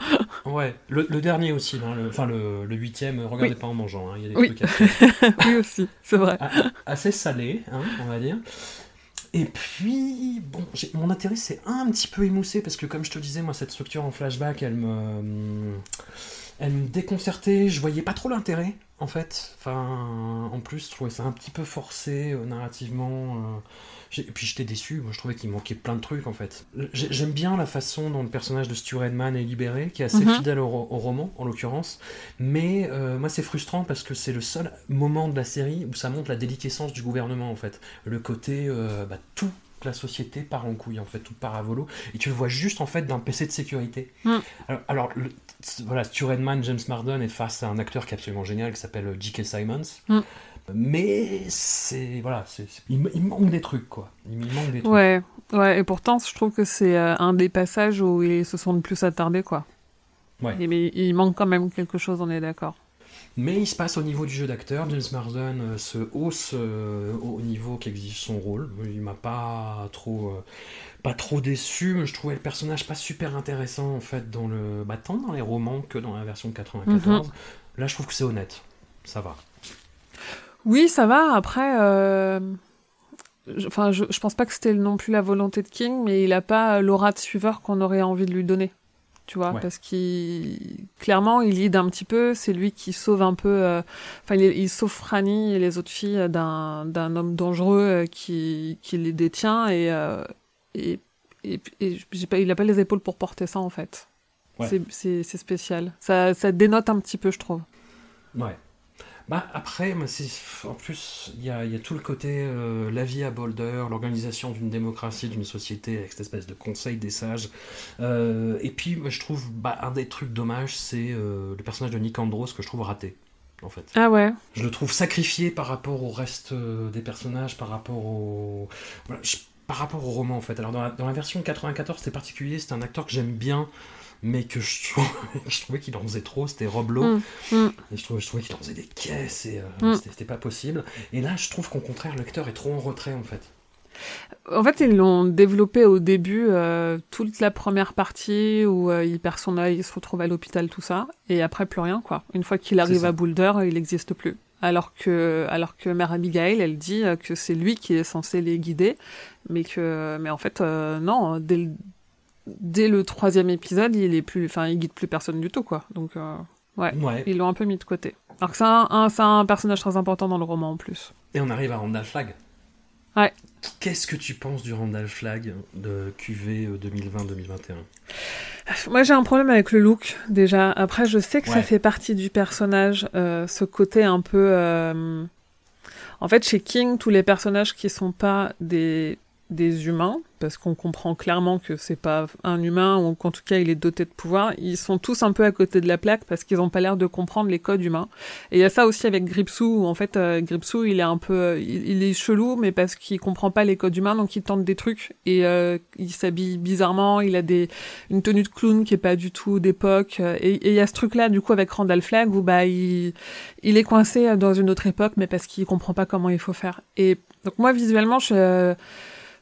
Ouais, le, le dernier aussi, hein, le- enfin le, le huitième, regardez Oui. pas en mangeant, hein, il y a des Oui. trucs oui aussi, c'est vrai. a- assez salés, hein, on va dire. Et puis, bon, mon intérêt s'est un petit peu émoussé parce que, comme je te disais, moi, cette structure en flashback, elle me, elle me déconcertait. Je voyais pas trop l'intérêt, en fait. Enfin, en plus, je trouvais ça un petit peu forcé euh, narrativement. euh. Et puis, j'étais déçu. Moi, je trouvais qu'il manquait plein de trucs, en fait. J'ai- J'aime bien la façon dont le personnage de Stu Redman est libéré, qui est assez Mhm. fidèle au, ro- au roman, en l'occurrence. Mais euh, moi, c'est frustrant parce que c'est le seul moment de la série où ça montre la déliquescence du gouvernement, en fait. Le côté, bah, toute la société part en couille en fait, tout part à volo, et tu le vois juste en fait d'un PC de sécurité. Mm. Alors, alors le- voilà, Stu Redman, James Marsden est face à un acteur qui est absolument génial qui s'appelle J.K. Simons. Mm. Mais c'est voilà, c'est c'est- il, manque des trucs quoi. Il manque des trucs. Ouais, ouais, et pourtant, je trouve que c'est euh, un des passages où ils se sont le plus attardés, quoi. Ouais. Et, mais il manque quand même quelque chose, on est d'accord. Mais il se passe au niveau du jeu d'acteur. James Marsden euh, se hausse euh, au niveau qu'exige son rôle. Il m'a pas trop, euh, pas trop déçu. mais Je trouvais le personnage pas super intéressant en fait dans le, bah, tant dans les romans que dans la version 94. Là, je trouve que c'est honnête. Ça va. Oui, ça va. Après, euh, enfin, je, je pense pas que c'était non plus la volonté de King, mais il a pas l'aura de suiveur qu'on aurait envie de lui donner. Tu vois, Ouais. parce qu'il clairement il lead un petit peu. C'est lui qui sauve un peu. euh, Enfin, il, il sauve Franny et les autres filles d'un d'un homme dangereux euh, qui qui les détient et euh, et et, et j'ai pas, il a pas les épaules pour porter ça en fait. Ouais. C'est spécial. Ça, ça dénote un petit peu, je trouve. Ouais. Bah après, c'est- en plus, il y a, il y a tout le côté euh, la vie à Boulder, l'organisation d'une démocratie, d'une société avec cette espèce de conseil des sages. Euh, et puis, moi, je trouve, bah, un des trucs dommages, c'est euh, le personnage de Nick Andros que je trouve raté, en fait. Ah ouais. Je le trouve sacrifié par rapport au reste des personnages, par rapport au. voilà, je- par rapport au roman en fait. Alors dans la, dans la version 94 c'était particulier, c'était un acteur que j'aime bien, mais que je, trou- je trouvais qu'il en faisait trop, c'était Rob Lowe. Mm, mm. Et je trouvais, je trouvais qu'il en faisait des caisses et euh, Mm. c'était- pas possible. Et là je trouve qu'au contraire l'acteur est trop en retrait en fait. En fait, ils l'ont développé au début, euh, toute la première partie où euh, il perd son œil, il se retrouve à l'hôpital, tout ça, et après plus rien, quoi. Une fois qu'il arrive à Boulder, il n'existe plus. Alors que, alors que Mère Abigail, elle dit que c'est lui qui est censé les guider, mais que, mais en fait, euh, non, dès le, dès le troisième épisode, il est plus, enfin, il guide plus personne du tout, quoi. Donc, euh, ouais, Ouais. ils l'ont un peu mis de côté. Alors que c'est un, un- c'est un personnage très important dans le roman en plus. Et on arrive à Randall Flagg. Ouais. Qu'est-ce que tu penses du Randall Flagg de QV euh, 2020-2021 Moi, j'ai un problème avec le look, déjà. Après, je sais que ça fait partie du personnage, euh, ce côté un peu... euh, En fait, chez King, tous les personnages qui sont pas des, des humains, parce qu'on comprend clairement que c'est pas un humain, ou qu'en tout cas, il est doté de pouvoir, ils sont tous un peu à côté de la plaque, parce qu'ils ont pas l'air de comprendre les codes humains. Et il y a ça aussi avec Gripsou, où en fait, euh, Gripsou, il est un peu... euh, il, est chelou, mais parce qu'il comprend pas les codes humains, donc il tente des trucs, et euh, il s'habille bizarrement, il a des une tenue de clown qui est pas du tout d'époque. Et il y a ce truc-là, du coup, avec Randall Flagg, où bah, il, il est coincé dans une autre époque, mais parce qu'il comprend pas comment il faut faire. Et donc, moi, visuellement, je,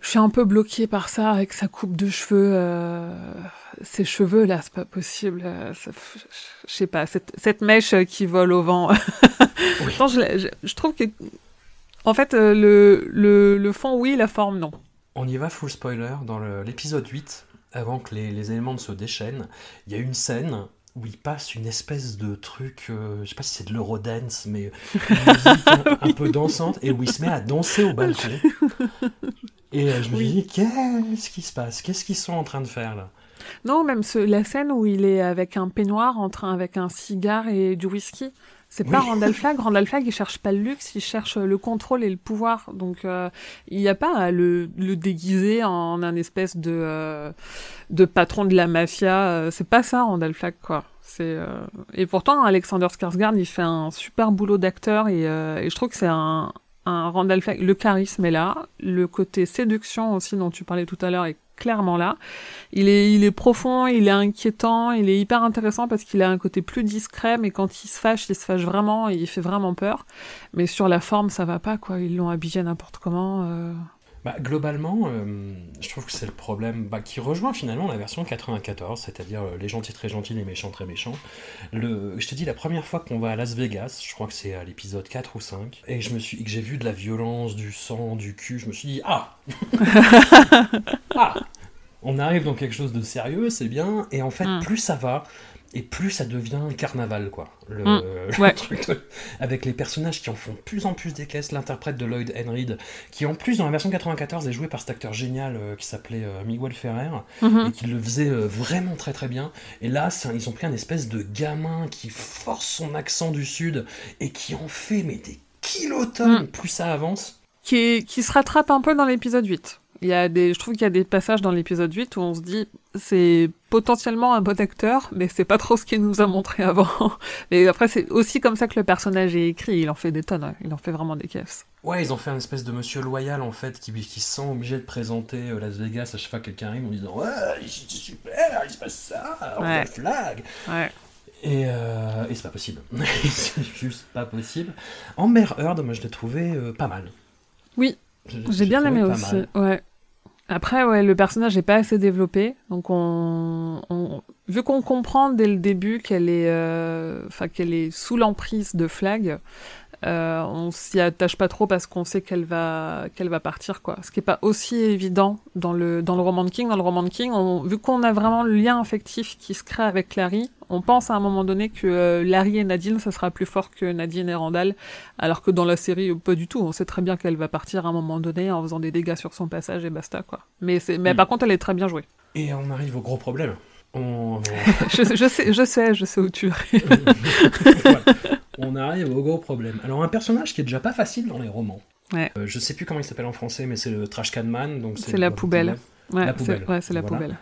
je suis un peu bloquée par ça, avec sa coupe de cheveux. euh, ses cheveux, là, c'est pas possible. euh, je sais pas, cette, cette mèche qui vole au vent. Je, la- je, je trouve que. En fait, euh, le, le, le fond, oui, la forme, non. On y va full spoiler. Dans l'épisode 8, avant que les, les éléments ne se déchaînent, il y a une scène où il passe une espèce de truc, euh, je sais pas si c'est de l'eurodance, mais une musique un, un peu dansante, et où il se met à danser au balcon. Et euh, je me Oui. dis, qu'est-ce qui se passe? Qu'est-ce qu'ils sont en train de faire là? Non, même ce, la scène où il est avec un peignoir, en train avec un cigare et du whisky. C'est pas Oui. Randall Flagg. Randall Flagg, il cherche pas le luxe, il cherche le contrôle et le pouvoir. Donc, euh, il n'y a pas à le, le déguiser en un espèce de, euh, de patron de la mafia. C'est pas ça, Randall Flagg, quoi. C'est euh, et pourtant Alexander Skarsgård il fait un super boulot d'acteur et, et je trouve que c'est un, Randall le charisme est là. Le côté séduction aussi dont tu parlais tout à l'heure est clairement là. Il est il est profond il est inquiétant il est hyper intéressant parce qu'il a un côté plus discret mais quand il se fâche il se fâche vraiment et il fait vraiment peur. Mais sur la forme ça va pas quoi. Ils l'ont habillé n'importe comment euh. Bah, globalement, euh, je trouve que c'est le problème bah, qui rejoint finalement la version 94, c'est-à-dire euh, les gentils très gentils, les méchants très méchants. Le, je te dis, la première fois qu'on va à Las Vegas, je crois que c'est à l'épisode 4 ou 5, et, je me suis, que j'ai vu de la violence, du sang, du cul, je me suis dit, ah Ah On arrive dans quelque chose de sérieux, c'est bien, et en fait, Mm. plus ça va, et plus ça devient un carnaval, quoi. Le, Mm. le Ouais. truc de- avec les personnages qui en font plus en plus des caisses, l'interprète de Lloyd Henreid, qui en plus dans la version 94 est joué par cet acteur génial euh, qui s'appelait euh, Miguel Ferrer, Mhm. et qui le faisait euh, vraiment très très bien. Et là, un- ils ont pris un espèce de gamin qui force son accent du sud, et qui en fait mais des kilotonnes, Mm. plus ça avance. qui, qui se rattrape un peu dans l'épisode 8 Il y a des, je trouve qu'il y a des passages dans l'épisode 8 où on se dit c'est potentiellement un bon acteur, mais c'est pas trop ce qu'il nous a montré avant. Et après, c'est aussi comme ça que le personnage est écrit. Il en fait des tonnes, hein. il en fait vraiment des caisses. Ouais, ils ont fait un espèce de monsieur loyal en fait qui, qui se sent obligé de présenter euh, Las Vegas à chaque fois que quelqu'un arrive en disant Ouais, c'est super, il se passe ça, on Ouais. fait flag. Ouais. Et, euh, et c'est pas possible. c'est juste pas possible. Amber Heard, moi je l'ai trouvé euh, pas mal. Oui, J'ai bien aimé aussi. mal. Ouais. Après, ouais, le personnage n'est pas assez développé, donc on, on- vu qu'on comprend dès le début qu'elle est, euh, enfin qu'elle est sous l'emprise de Flag, euh, on s'y attache pas trop parce qu'on sait qu'elle va, qu'elle va partir, quoi. Ce qui est pas aussi évident dans le dans le roman de King. Dans le roman de King, on- vu qu'on a vraiment le lien affectif qui se crée avec Larry, on pense à un moment donné que euh, Larry et Nadine, ça sera plus fort que Nadine et Randall, alors que dans la série, euh, pas du tout. On sait très bien qu'elle va partir à un moment donné en faisant des dégâts sur son passage et basta, quoi. Mais, c'est... mais Mm. par contre, elle est très bien jouée. Et on arrive au gros problème. On, je, je sais, je sais, je sais où tu es. Voilà. On arrive au gros problème. Alors un personnage qui est déjà pas facile dans les romans. Ouais. Euh, je sais plus comment il s'appelle en français, mais c'est le trash can man. Donc C'est la poubelle. Ouais, La c'est, poubelle. ouais, c'est la Voilà. poubelle.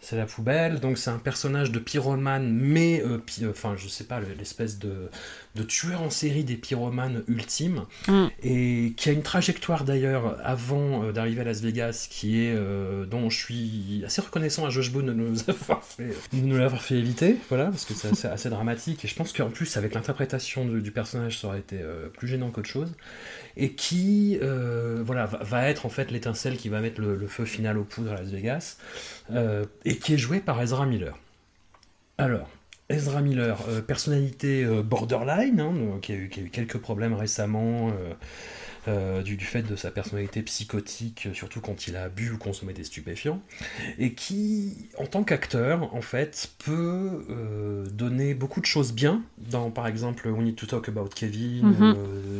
C'est la poubelle, donc c'est un personnage de pyromane, mais, euh, euh, enfin, je sais pas, le- l'espèce de, de tueur en série des pyromanes ultime, Mm. et qui a une trajectoire d'ailleurs avant euh, d'arriver à Las Vegas, qui est, euh, dont je suis assez reconnaissant à Josh Boone de nous avoir fait, de nous l'avoir fait éviter, voilà, parce que c'est assez, assez dramatique, et je pense qu'en plus, avec l'interprétation du, du personnage, ça aurait été euh, plus gênant qu'autre chose, et qui, euh, voilà, va, va être en fait l'étincelle qui va mettre le, le feu final aux poudres à Las Vegas et qui est joué par Ezra Miller. Alors, Ezra Miller, euh, personnalité euh, borderline, hein, qui, a eu, qui a eu quelques problèmes récemment euh, du, du fait de sa personnalité psychotique, surtout quand il a bu ou consommé des stupéfiants, et qui, en tant qu'acteur, en fait, peut donner beaucoup de choses bien, dans par exemple We Need to Talk About Kevin, Mhm.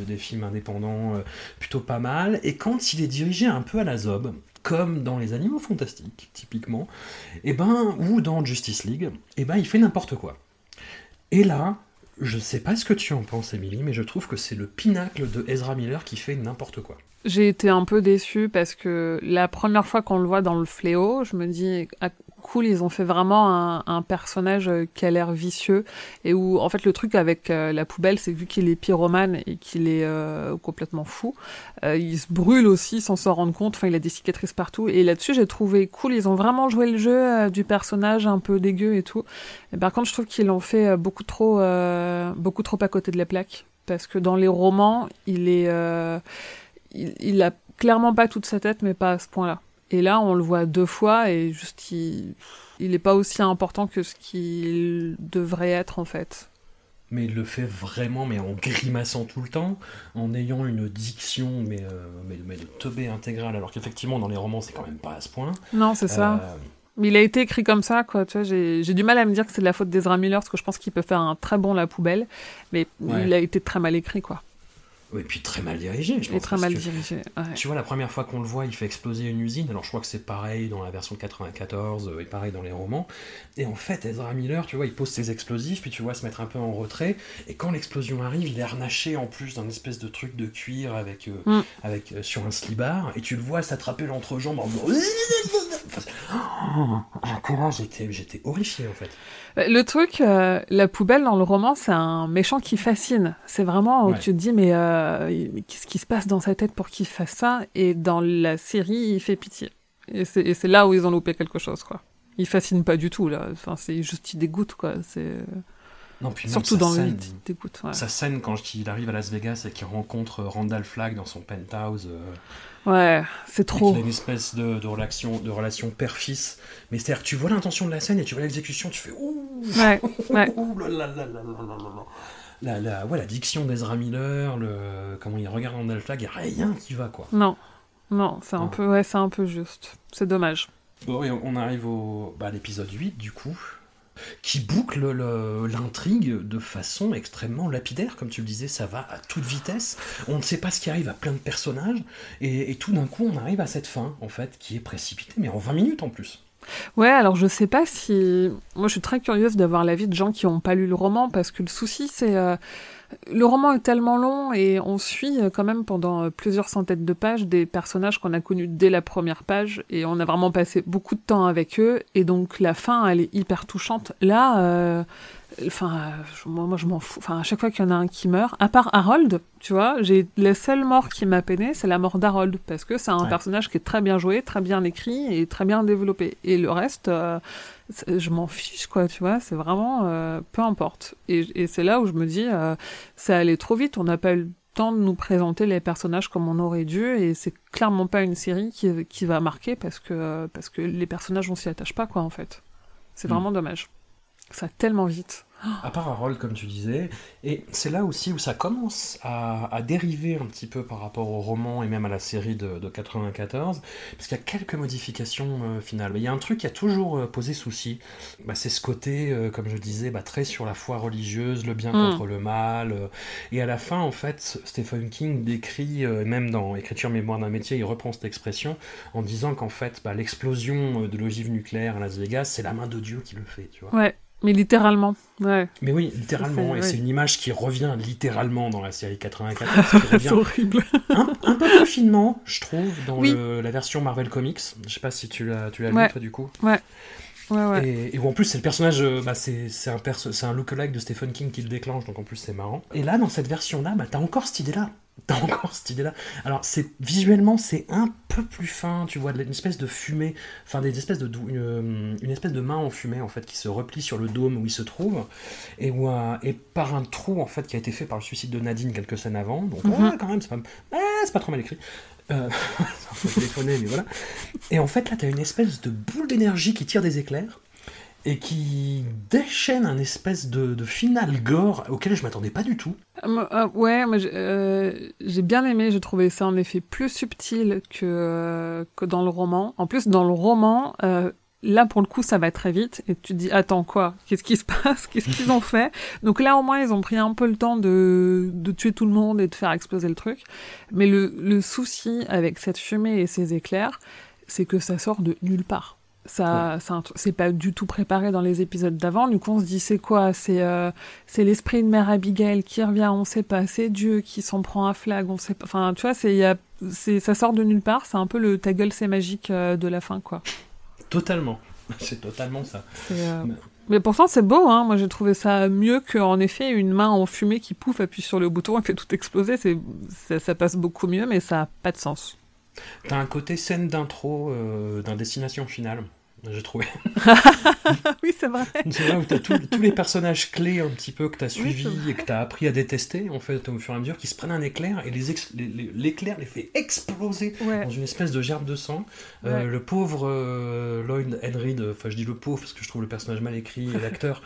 des films indépendants plutôt pas mal, et quand il est dirigé un peu à la zob, comme dans Les Animaux Fantastiques, typiquement, et ben, ou dans Justice League, et ben, il fait n'importe quoi. Et là, je sais pas ce que tu en penses, Emily, mais je trouve que c'est le pinacle de Ezra Miller qui fait n'importe quoi. J'ai été un peu déçue parce que la première fois qu'on le voit dans le fléau, je me dis, cool, ils ont fait vraiment un, un personnage euh, qui a l'air vicieux et où, en fait, le truc avec euh, la poubelle, c'est vu qu'il est pyromane et qu'il est euh, complètement fou, euh, il se brûle aussi sans s'en rendre compte. Enfin, il a des cicatrices partout. Et là-dessus, j'ai trouvé cool. Ils ont vraiment joué le jeu euh, du personnage un peu dégueu et tout. Et par contre, je trouve qu'ils l'ont fait beaucoup trop, beaucoup trop à côté de la plaque. Parce que dans les romans, il est, il, il a clairement pas toute sa tête, mais pas à ce point-là. Et là, on le voit deux fois et juste, il, il est pas aussi important que ce qu'il devrait être en fait. Mais il le fait vraiment, mais en grimaçant tout le temps, en ayant une diction, mais, euh, mais, mais de teubé intégrale, alors qu'effectivement, dans les romans, c'est quand même pas à ce point. Non, c'est ça. Euh, Mais il a été écrit comme ça, quoi. Tu vois, j'ai j'ai du mal à me dire que c'est de la faute d'Ezra Miller, parce que je pense qu'il peut faire un très bon La Poubelle, mais Ouais. il a été très mal écrit, quoi. Et puis très mal dirigé, je pense. très mal que- dirigé. ouais. Tu vois, la première fois qu'on le voit, il fait exploser une usine. Alors, je crois que c'est pareil dans la version de 94 euh, et pareil dans les romans. Et en fait, Ezra Miller, tu vois, il pose ses explosifs, puis tu vois se mettre un peu en retrait. Et quand l'explosion arrive, il est harnaché en plus d'un espèce de truc de cuir avec, euh, Mm. avec euh, sur un slibard. Et tu le vois s'attraper l'entrejambe en. Oh, j'étais là, j'étais, j'étais horrifié en fait. Le truc, euh, la poubelle dans le roman, c'est un méchant qui fascine. C'est vraiment où Ouais. tu te dis, mais, euh, mais qu'est-ce qui se passe dans sa tête pour qu'il fasse ça? Et dans la série, il fait pitié. Et c'est là où ils ont loupé quelque chose, quoi. Il fascine pas du tout, là. Enfin, c'est juste, il dégoûte, quoi. C'est Non, puis Surtout dans le scène- 8, il dégoûte. ouais. Sa scène quand il arrive à Las Vegas et qu'il rencontre Randall Flagg dans son penthouse. euh, Ouais, c'est trop. Il y a une espèce de, relation, de relation père-fils. Mais c'est-à-dire tu vois l'intention de la scène et tu vois l'exécution, tu fais ouh Ouais, ouais. La, la, ouais, la diction d'Ezra Miller, le, comment il regarde en Flag, il n'y a rien qui va, quoi. Non, non, c'est un, peu, ouais, un peu juste. C'est dommage. Bon, et on arrive au, bah, à l'épisode 8, du coup qui boucle le- l'intrigue de façon extrêmement lapidaire, comme tu le disais, ça va à toute vitesse. On ne sait pas ce qui arrive à plein de personnages, et, tout d'un coup on arrive à cette fin, en fait, qui est précipitée, mais en 20 minutes en plus. Ouais, alors je sais pas si. Moi, je suis très curieuse d'avoir l'avis de gens qui n'ont pas lu le roman, parce que le souci, c'est. euh, le roman est tellement long et on suit euh, quand même pendant euh, plusieurs centaines de pages des personnages qu'on a connus dès la première page et on a vraiment passé beaucoup de temps avec eux et donc la fin elle est hyper touchante. Là, euh, enfin moi, moi, je m'en fous. Enfin à chaque fois qu'il y en a un qui meurt, à part Harold, tu vois, j'ai la seule mort qui m'a peiné, c'est la mort d'Harold parce que c'est un Ouais. personnage qui est très bien joué, très bien écrit et très bien développé. Et le reste, euh, je m'en fiche quoi, tu vois. C'est vraiment euh, peu importe. Et, et c'est là où je me dis, euh, ça allait trop vite. On n'a pas eu le temps de nous présenter les personnages comme on aurait dû et c'est clairement pas une série qui, qui va marquer parce que parce que les personnages on s'y attache pas quoi en fait. C'est Mm. vraiment dommage. Ça va tellement vite. À part Harold, comme tu disais, et c'est là aussi où ça commence à, à dériver un petit peu par rapport au roman et même à la série de, de 94, parce qu'il y a quelques modifications euh, finales. Mais il y a un truc qui a toujours euh, posé souci, bah, c'est ce côté, euh, comme je disais, bah, très sur la foi religieuse, le bien Mm. contre le mal. et à la fin, en fait, Stephen King décrit, même dans Écriture mémoire d'un métier, il reprend cette expression en disant qu'en fait, bah, l'explosion de l'ogive nucléaire à Las Vegas, c'est la main de Dieu qui le fait, tu vois. Ouais, mais littéralement. Ouais. Mais oui, littéralement, et ouais. c'est une image qui revient littéralement dans la série 94, qui c'est revient horrible. un, un peu plus finement, je trouve, dans Oui. le- la version Marvel Comics. Je sais pas si tu l'as tu l'as Ouais. lu, toi, du coup. Ouais, ouais. Et, et où en plus, c'est le personnage, euh, bah, c'est un, perso- un look-alike de Stephen King qui le déclenche, donc en plus, c'est marrant. Et là, dans cette version-là, bah, t'as encore cette idée-là. T'as encore cette idée-là. Alors, c'est visuellement, c'est un peu plus fin, tu vois, une espèce de fumée, enfin, des espèces de, une, une espèce de main en fumée, en fait, qui se replie sur le dôme où il se trouve, et, où, euh, et par un trou, en fait, qui a été fait par le suicide de Nadine quelques scènes avant. Donc, ouais, quand même, c'est pas, c'est pas trop mal écrit. Euh, mais voilà. Et en fait, là, t'as une espèce de boule d'énergie qui tire des éclairs et qui déchaîne un espèce de, final gore auquel je m'attendais pas du tout. Euh, euh, ouais, j'ai bien aimé, j'ai trouvé ça en effet plus subtil que, que dans le roman. En plus, dans le roman, là pour le coup, ça va très vite et tu te dis, attends quoi? Qu'est-ce qui se passe? Qu'est-ce qu'ils ont fait? Donc là, au moins, ils ont pris un peu le temps de, de tuer tout le monde et de faire exploser le truc. Mais le, le souci avec cette fumée et ces éclairs, c'est que ça sort de nulle part. Ça, tru- c'est pas du tout préparé dans les épisodes d'avant. Du coup, on se dit c'est quoi? C'est euh, c'est l'esprit de mère Abigail qui revient, on sait pas. C'est Dieu qui s'en prend à flag, on sait pas. Enfin, tu vois, c'est, il y a, c'est, ça sort de nulle part. C'est un peu le ta gueule, c'est magique euh, de la fin, quoi. Totalement. C'est totalement ça. Euh, Mais- Mais pourtant, c'est beau, hein. Moi, j'ai trouvé ça mieux qu'en effet une main en fumée qui pouf, appuie sur le bouton et fait tout exploser. C'est, ça, ça passe beaucoup mieux, mais ça a pas de sens. T'as un côté scène d'intro euh, d'un destination finale, j'ai trouvé. Oui, c'est vrai. C'est là où t'as tous- tous les personnages clés un petit peu que t'as suivis c'est vrai. et que t'as appris à détester en fait au fur et à mesure qui se prennent un éclair et les ex- les- les- l'éclair les fait exploser Ouais. dans une espèce de gerbe de sang. Euh, le pauvre euh, Lloyd Henry, enfin je dis le pauvre parce que je trouve le personnage mal écrit et l'acteur.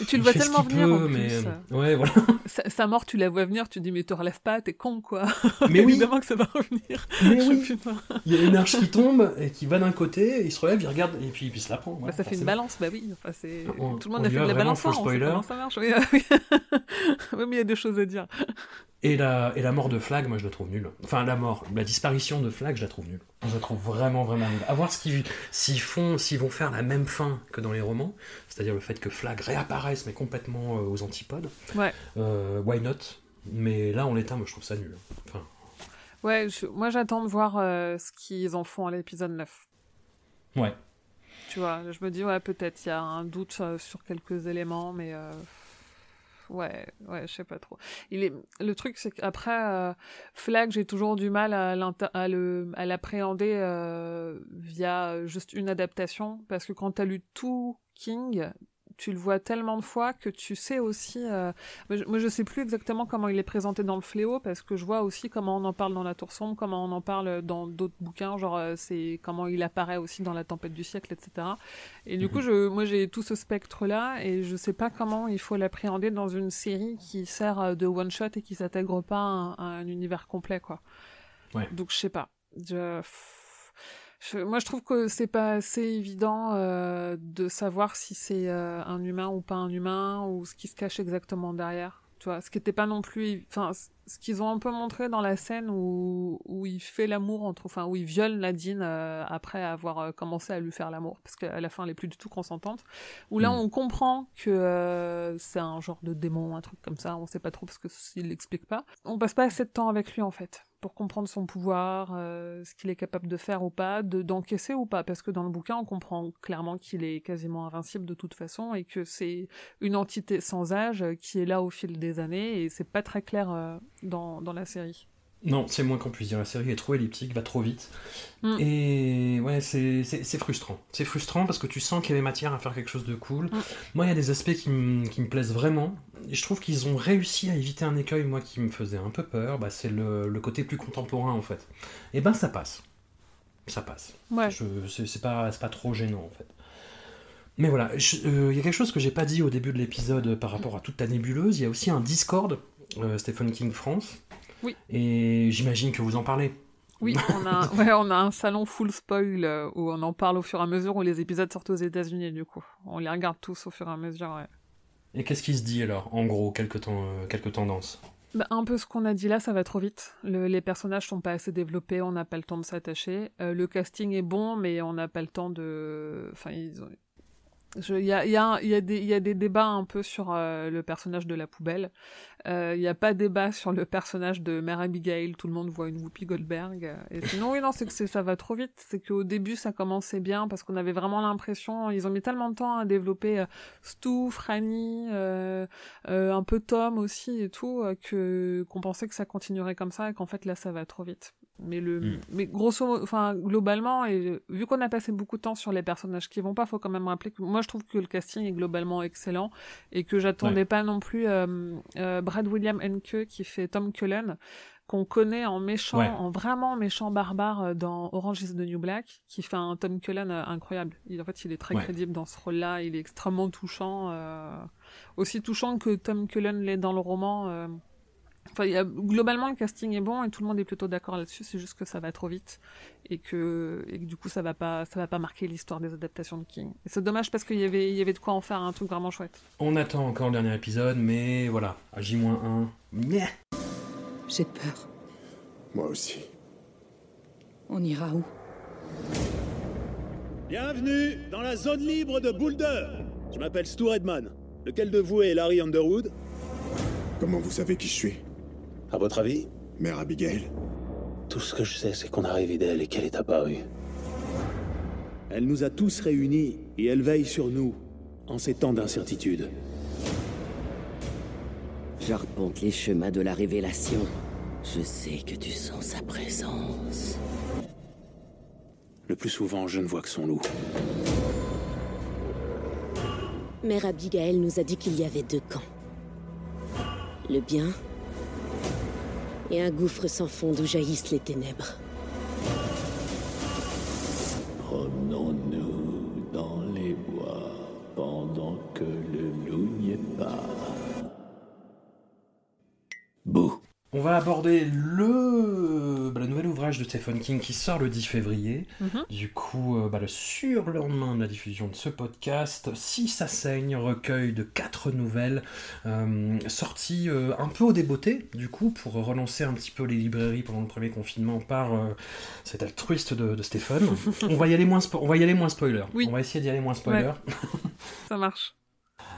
Et tu le vois tellement venir peut, en mais plus. ouais voilà. Sa, sa mort, tu la vois venir, tu dis mais te relève pas, t'es con quoi. Mais oui, Évidemment que ça va revenir. mais oui. Il y a une arche qui tombe et qui va d'un côté, il se relève, il regarde et puis, puis il se la prend. Bah, ça fait une balance, bah oui. Enfin, c'est... On- Tout le monde on a fait de la balance, hein, spoiler. comment ça marche. Oui, oui. Oui, mais il y a des choses à dire. Et la, et la mort de Flag, moi je la trouve nulle. Enfin, la mort, la disparition de Flag, je la trouve nulle. Je la trouve vraiment, vraiment nulle. À voir ce qu'ils, s'ils font, s'ils vont faire la même fin que dans les romans, c'est-à-dire le fait que Flag réapparaisse, mais complètement euh, aux antipodes, Ouais. euh, why not? Mais là, en l'état, moi je trouve ça nul. Enfin, Ouais, je- moi j'attends de voir euh, ce qu'ils en font à l'épisode 9. ouais. Tu vois, je me dis, ouais, peut-être il y a un doute sur quelques éléments, mais ouais, ouais, je sais pas trop. Il est... Le truc, c'est qu'après, euh, Flag, j'ai toujours du mal à, à, le... à l'appréhender euh, via juste une adaptation, parce que quand t'as lu tout King, tu le vois tellement de fois que tu sais aussi. euh, Moi, je, je sais plus exactement comment il est présenté dans le Fléau parce que je vois aussi comment on en parle dans La Tour sombre, comment on en parle dans d'autres bouquins, genre euh, c'est comment il apparaît aussi dans La Tempête du siècle, etc. Et du coup, je, moi, j'ai tout ce spectre-là et je sais pas comment il faut l'appréhender dans une série qui sert euh, de one shot et qui s'intègre pas à un, à un univers complet, quoi. Ouais. Donc je sais pas. Je... Je- moi, je trouve que c'est pas assez évident euh, de savoir si c'est euh, un humain ou pas un humain ou ce qui se cache exactement derrière. Tu vois, ce qui était pas non plus, enfin, ce qu'ils ont un peu montré dans la scène où, où il fait l'amour entre, enfin, où il viole Nadine euh, après avoir commencé à lui faire l'amour, parce qu'à la fin elle est plus du tout consentante. Où là Mm. on comprend que c'est un genre de démon, un truc comme ça, on sait pas trop parce que il l'explique pas. On passe pas assez de temps avec lui en fait pour comprendre son pouvoir, euh, ce qu'il est capable de faire ou pas, de d'encaisser ou pas, parce que dans le bouquin on comprend clairement qu'il est quasiment invincible de toute façon et que c'est une entité sans âge qui est là au fil des années et c'est pas très clair euh, dans la série. Non, c'est moins qu'on puisse dire. La série est trop elliptique, va trop vite. Mm. Et ouais, c'est c'est- c'est frustrant. C'est frustrant parce que tu sens qu'il y avait matière à faire quelque chose de cool. Mm. Moi, il y a des aspects qui, me- qui me plaisent vraiment. Et je trouve qu'ils ont réussi à éviter un écueil, moi, qui me faisait un peu peur. Bah, c'est le, le côté plus contemporain, en fait. Et ben, ça passe. Ça passe. Ouais. Je- C'est c'est pas, trop gênant, en fait. Mais voilà, euh, il y a quelque chose que j'ai pas dit au début de l'épisode par rapport à toute ta nébuleuse. Il y a aussi un Discord, euh, Stephen King France. Oui. Et j'imagine que vous en parlez. Oui, on a, ouais, on a un salon full spoil euh, où on en parle au fur et à mesure où les épisodes sortent aux États-Unis du coup. On les regarde tous au fur et à mesure. Ouais. Et qu'est-ce qui se dit alors, en gros, quelques, temps, euh, quelques tendances Bah, un peu ce qu'on a dit là, ça va trop vite. Le- les personnages sont pas assez développés, on n'a pas le temps de s'attacher. Euh, le casting est bon, mais on n'a pas le temps de. Enfin, ils ont- Il y, a, y, a, y, a y a des débats un peu sur euh, le personnage de la poubelle. Euh, Il n'y a pas débat sur le personnage de Mère Abigail. Tout le monde voit une Whoopi Goldberg. Et sinon, oui, non, c'est que ça va trop vite. C'est qu'au début, ça commençait bien parce qu'on avait vraiment l'impression. Ils ont mis tellement de temps à développer euh, Stu, Franny, euh, euh, un peu Tom aussi et tout, euh, que qu'on pensait que ça continuerait comme ça et qu'en fait là, ça va trop vite. Mais le, Mm. mais grosso, modo- enfin globalement, et vu qu'on a passé beaucoup de temps sur les personnages qui vont pas, faut quand même rappeler que moi je trouve que le casting est globalement excellent et que j'attendais pas non plus euh, euh, Brad William Henke qui fait Tom Cullen qu'on connaît en méchant, Ouais. en vraiment méchant barbare euh, dans Orange is the New Black, qui fait un Tom Cullen euh, incroyable. Il, en fait, il est très Ouais. crédible dans ce rôle-là. Il est extrêmement touchant, euh, aussi touchant que Tom Cullen l'est dans le roman. Enfin, il y a, globalement, le casting est bon et tout le monde est plutôt d'accord là-dessus. C'est juste que ça va trop vite et que, et que du coup, ça va pas, ça va pas marquer l'histoire des adaptations de King. Et c'est dommage parce qu'il y avait, il y avait de quoi en faire un truc vraiment chouette. On attend encore le dernier épisode, mais voilà, à J-1, Nyeh. J'ai peur. Moi aussi. On ira où? Bienvenue dans la zone libre de Boulder. Je m'appelle Stu Redman. Lequel de vous est Larry Underwood? Comment vous savez qui je suis? À votre avis? Mère Abigail? Tout ce que je sais, c'est qu'on a rêvé d'elle et qu'elle est apparue. Elle nous a tous réunis et elle veille sur nous en ces temps d'incertitude. J'arpente les chemins de la révélation. Je sais que tu sens sa présence. Le plus souvent, je ne vois que son loup. Mère Abigail nous a dit qu'il y avait deux camps. Le bien et un gouffre sans fond d'où jaillissent les ténèbres. Promenons-nous On va aborder le bah, le nouvel ouvrage de Stephen King qui sort le 10 février. Mhm. Du coup, euh, bah, le surlendemain de la diffusion de ce podcast, Si ça saigne, recueil de quatre nouvelles euh, sorties euh, un peu au débeauté, du coup, pour relancer un petit peu les librairies pendant le premier confinement par cet altruiste de, de Stephen. on, va y aller moins on va y aller moins spoiler. Oui. On va essayer d'y aller moins spoiler. Ça marche.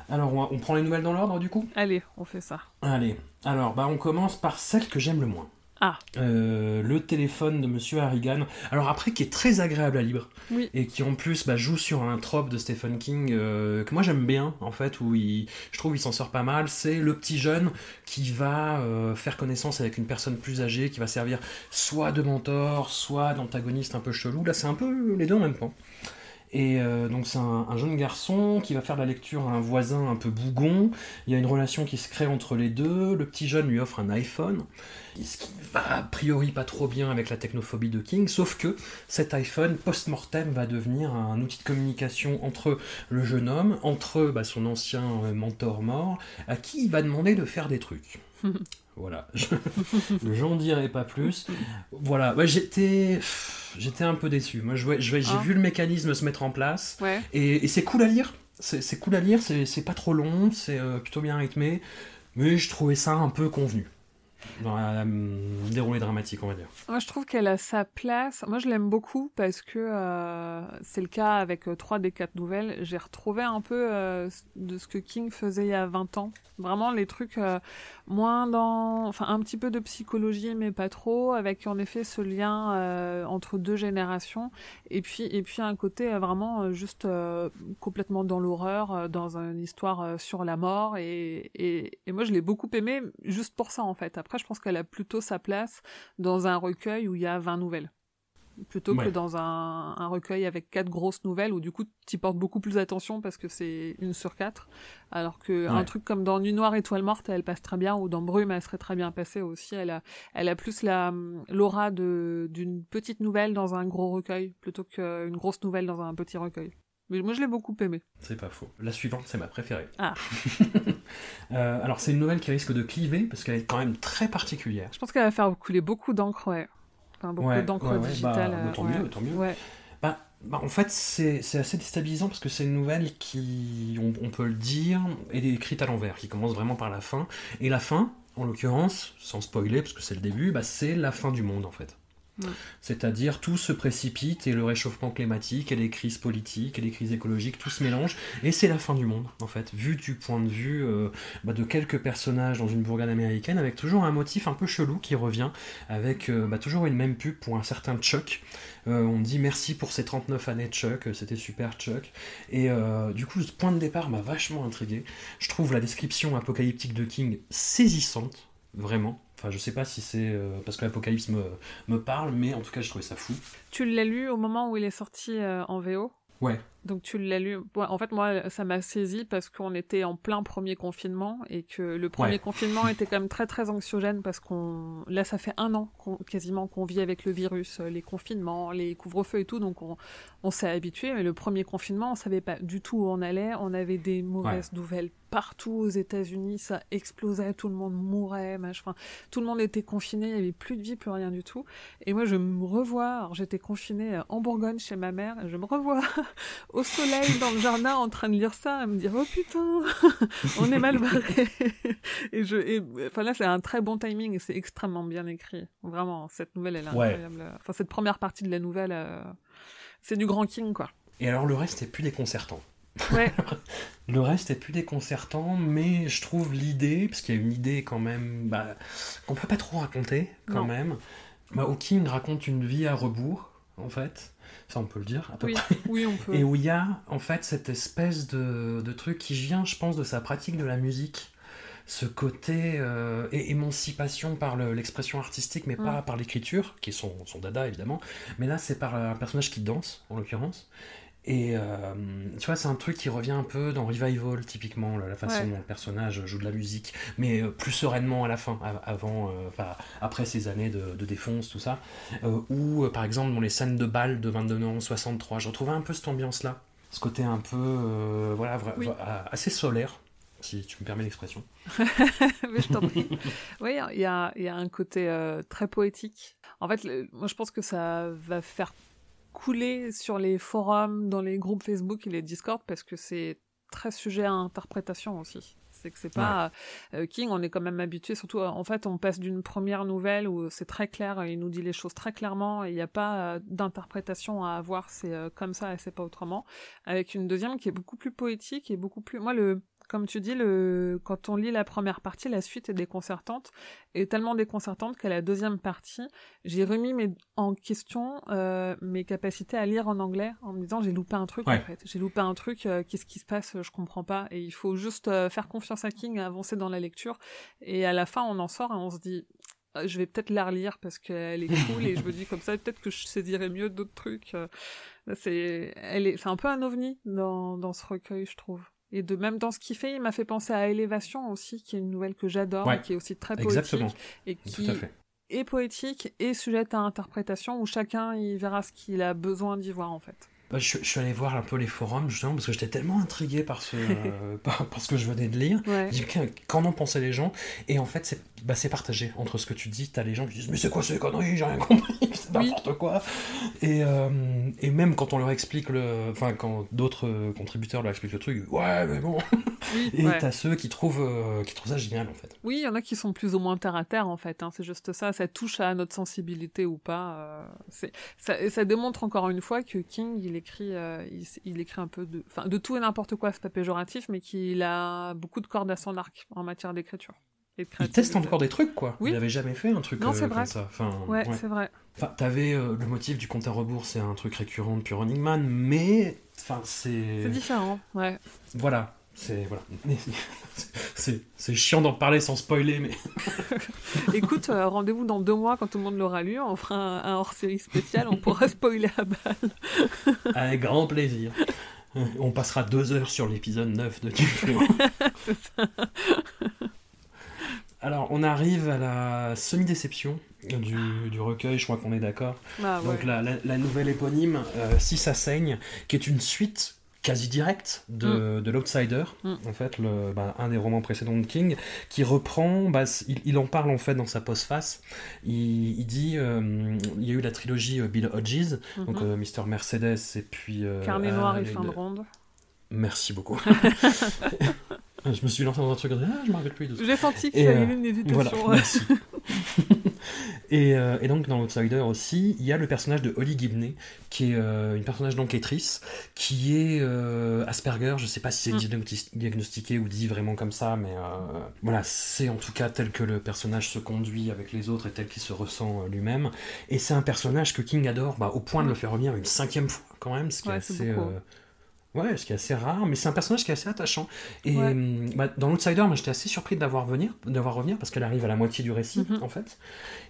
Alors, on, prend les nouvelles dans l'ordre, du coup Allez, on fait ça. Allez, alors bah on commence par celle que j'aime le moins. Ah. Euh, le téléphone de Monsieur Harrigan. Alors après, qui est très agréable à lire Oui. et qui en plus bah, joue sur un trope de Stephen King euh, que moi j'aime bien en fait, où il, je trouve il s'en sort pas mal. C'est le petit jeune qui va euh, faire connaissance avec une personne plus âgée, qui va servir soit de mentor, soit d'antagoniste un peu chelou. Là, c'est un peu les deux en même temps. Et euh, donc c'est un, un jeune garçon qui va faire la lecture à un voisin un peu bougon. Il y a une relation qui se crée entre les deux. Le petit jeune lui offre un iPhone, ce qui va a priori pas trop bien avec la technophobie de King, sauf que cet iPhone post-mortem va devenir un outil de communication entre le jeune homme, entre bah, son ancien euh, mentor mort, à qui il va demander de faire des trucs. Voilà, je j'en dirai pas plus. Voilà, ouais, j'étais, j'étais un peu déçu. Moi, j'ai Ah. vu le mécanisme se mettre en place, Ouais. et, et c'est cool à lire. C'est cool à lire, c'est c'est pas trop long, c'est euh, plutôt bien rythmé. Mais je trouvais ça un peu convenu dans la hum, déroulée dramatique, on va dire. Moi, je trouve qu'elle a sa place. Moi, je l'aime beaucoup parce que euh, c'est le cas avec euh, trois des quatre nouvelles. J'ai retrouvé un peu euh, de ce que King faisait il y a 20 ans. Vraiment, les trucs euh, moins dans... Enfin, un petit peu de psychologie, mais pas trop, avec en effet ce lien euh, entre deux générations. Et puis, et puis un côté euh, vraiment euh, juste euh, complètement dans l'horreur, euh, dans une histoire euh, sur la mort. Et, et, et moi, je l'ai beaucoup aimé juste pour ça, en fait. Après, je pense qu'elle a plutôt sa place dans un recueil où il y a 20 nouvelles. Plutôt que dans un, un recueil avec quatre grosses nouvelles où du coup tu portes beaucoup plus attention parce que c'est une sur quatre. Alors que un Ouais. truc comme dans Nuit Noire, Étoile Morte, elle passe très bien, ou dans Brume, elle serait très bien passée aussi. Elle a, elle a plus la, l'aura de, d'une petite nouvelle dans un gros recueil plutôt qu'une grosse nouvelle dans un petit recueil. Mais moi je l'ai beaucoup aimé. C'est pas faux. La suivante, c'est ma préférée. Ah. Euh, alors, c'est une nouvelle qui risque de cliver parce qu'elle est quand même très particulière. Je pense qu'elle va faire couler beaucoup d'encre, ouais. Enfin, beaucoup Ouais, d'encre ouais, digitale. bah, euh, tant mieux, tant mieux. Bah, bah, en fait, c'est c'est assez déstabilisant parce que c'est une nouvelle qui, on, on peut le dire, est écrite à l'envers, qui commence vraiment par la fin. Et la fin, en l'occurrence, sans spoiler parce que c'est le début, bah, c'est la fin du monde en fait. C'est-à-dire tout se précipite et le réchauffement climatique et les crises politiques et les crises écologiques, tout se mélange et c'est la fin du monde en fait, vu du point de vue euh, bah, de quelques personnages dans une bourgade américaine avec toujours un motif un peu chelou qui revient avec euh, bah, toujours une même pub pour un certain Chuck. Euh, on dit merci pour ces 39 années Chuck, c'était super Chuck. Et du coup, ce point de départ m'a vachement intrigué. Je trouve la description apocalyptique de King saisissante, vraiment. Enfin, je sais pas si c'est euh, parce que l'apocalypse me, me parle, mais en tout cas, je trouvais ça fou. Tu l'as lu au moment où il est sorti euh, en VO Ouais. Donc tu l'as lu. Ouais, en fait, moi, ça m'a saisi parce qu'on était en plein premier confinement et que le premier Ouais. confinement était quand même très très anxiogène parce qu'on là, ça fait un an quasiment qu'on vit avec le virus, euh, les confinements, les couvre-feux et tout, donc on, on s'est habitué. Mais le premier confinement, on savait pas du tout où on allait. On avait des mauvaises nouvelles partout aux États-Unis, ça explosait, tout le monde mourait, machin. Enfin, tout le monde était confiné, il y avait plus de vie, plus rien du tout. Et moi, je me revois. J'étais confinée en Bourgogne chez ma mère, je me revois au soleil dans le jardin en train de lire ça, à me dire oh putain, on est mal barré. et je, et, enfin là, c'est un très bon timing et c'est extrêmement bien écrit. Vraiment, cette nouvelle, elle est Ouais. incroyable. Enfin, cette première partie de la nouvelle, euh, c'est du grand King, quoi. Et alors, le reste est plus déconcertant. Ouais. Le reste est plus déconcertant, mais je trouve l'idée, parce qu'il y a une idée quand même bah, qu'on peut pas trop raconter quand Non. même. Bah, où King raconte une vie à rebours, en fait. Ça, on peut le dire, à peu Oui, près. oui, on peut. Et où il y a, en fait, cette espèce de, de truc qui vient, je pense, de sa pratique de la musique. Ce côté euh, émancipation par le- l'expression artistique, mais pas Mm. par l'écriture, qui est son, son dada évidemment. Mais là, c'est par un personnage qui danse, en l'occurrence. Et euh, tu vois, c'est un truc qui revient un peu dans Revival, typiquement, la façon Ouais. dont le personnage joue de la musique, mais euh, plus sereinement à la fin, av- avant, euh, enfin, après ces années de, de défonce, tout ça. Euh, ou, par exemple, dans les scènes de bal de 22 ans, 63, je retrouvais un peu cette ambiance-là. Ce côté un peu, voilà, Oui. assez solaire, si tu me permets l'expression. Mais je t'en prie. Oui, il y a, il y a un côté très poétique. En fait, le- moi je pense que ça va faire couler sur les forums, dans les groupes Facebook et les Discord parce que c'est très sujet à interprétation aussi. C'est que c'est pas euh, King, on est quand même habitué. Surtout, euh, en fait, on passe d'une première nouvelle où c'est très clair, il nous dit les choses très clairement il n'y a pas euh, d'interprétation à avoir. C'est euh, comme ça et c'est pas autrement. Avec une deuxième qui est beaucoup plus poétique et beaucoup plus. Moi, le comme tu dis, le quand on lit la première partie, la suite est déconcertante et tellement déconcertante qu'à la deuxième partie, j'ai remis mes, en question euh, mes capacités à lire en anglais en me disant j'ai loupé un truc Ouais. en fait. J'ai loupé un truc, euh, qu'est-ce qui se passe, je comprends pas. Et il faut juste euh, faire confiance à King, avancer dans la lecture. Et à la fin, on en sort et on se dit euh, je vais peut-être la relire parce qu'elle est cool et je me dis comme ça peut-être que je saisirai mieux d'autres trucs. C'est elle est c'est un peu un ovni dans dans ce recueil je trouve. Et de même dans ce qu'il fait, il m'a fait penser à Élévation aussi, qui est une nouvelle que j'adore, Ouais. qui est aussi très poétique Exactement. et Tout qui à fait. est poétique et sujette à interprétation où chacun il verra ce qu'il a besoin d'y voir en fait. Bah, je, je suis allé voir un peu les forums justement parce que j'étais tellement intrigué par ce, euh, par, par ce que je venais de lire. Ouais. J'ai dit, Qu'en- en pensaient les gens? Et en fait, c'est bah, partagé entre ce que tu dis. T'as les gens qui disent Mais c'est quoi ces conneries? J'ai rien compris, c'est n'importe quoi. Et, euh, et même quand on leur explique le. Enfin, quand d'autres contributeurs leur expliquent le truc, ouais, mais bon. Oui, Et ouais. t'as ceux qui trouvent, euh, qui trouvent ça génial en fait. Oui, il y en a qui sont plus ou moins terre à terre en fait. hein, c'est juste ça. Ça touche à notre sensibilité ou pas. euh, ça, ça démontre encore une fois que King, il écrit, euh, il, il écrit un peu de, enfin, de tout et n'importe quoi. C'est pas péjoratif, mais qu'il a beaucoup de cordes à son arc en matière d'écriture. et de Il teste encore des trucs quoi. Oui. Il avait jamais fait un truc Non, euh, c'est comme vrai. ça. Enfin, Ouais, c'est vrai. Enfin, t'avais euh, le motif du compte à rebours, c'est un truc récurrent depuis Running Man, mais enfin c'est. C'est différent. Ouais. Voilà, c'est voilà. c'est chiant d'en parler sans spoiler, mais Écoute, euh, rendez-vous dans deux mois quand tout le monde l'aura lu. On fera un, un hors-série spécial. On pourra spoiler à balle. avec grand plaisir. On passera deux heures sur l'épisode 9 de Duflo. Alors, on arrive à la semi-déception du, du recueil, je crois qu'on est d'accord. Ah, Donc, la- la nouvelle éponyme, euh, Si ça saigne, qui est une suite quasi directe de, de l'Outsider, Mm. en fait, le, bah, un des romans précédents de King, qui reprend, bah, il, il en parle en fait dans sa postface. Il, il dit, euh, il y a eu la trilogie euh, Bill Hodges, donc Mhm. euh, Mr. Mercedes et puis. euh, noir et fin de ronde. Merci beaucoup. je me suis lancé dans un truc, ah, je me rappelle plus. J'ai senti que Et, ça y avait une hésitation. Voilà, merci. et, euh, et donc dans l'Outsider aussi, il y a le personnage de Holly Gibney, qui est euh, une personnage d'enquêtrice, qui est euh, Asperger, je sais pas si c'est Mm. diagnosti- diagnostiqué ou dit vraiment comme ça, mais euh, voilà, c'est en tout cas tel que le personnage se conduit avec les autres et tel qu'il se ressent lui-même. Et c'est un personnage que King adore, bah, au point de le faire revenir une cinquième fois quand même, ce qui Mm. Ouais, est assez... Ouais, ce qui est assez rare, mais c'est un personnage qui est assez attachant. Et Ouais. hum, bah, dans l'Outsider, moi j'étais assez surpris d'avoir venir, d'avoir revenir parce qu'elle arrive à la moitié du récit Mhm. en fait.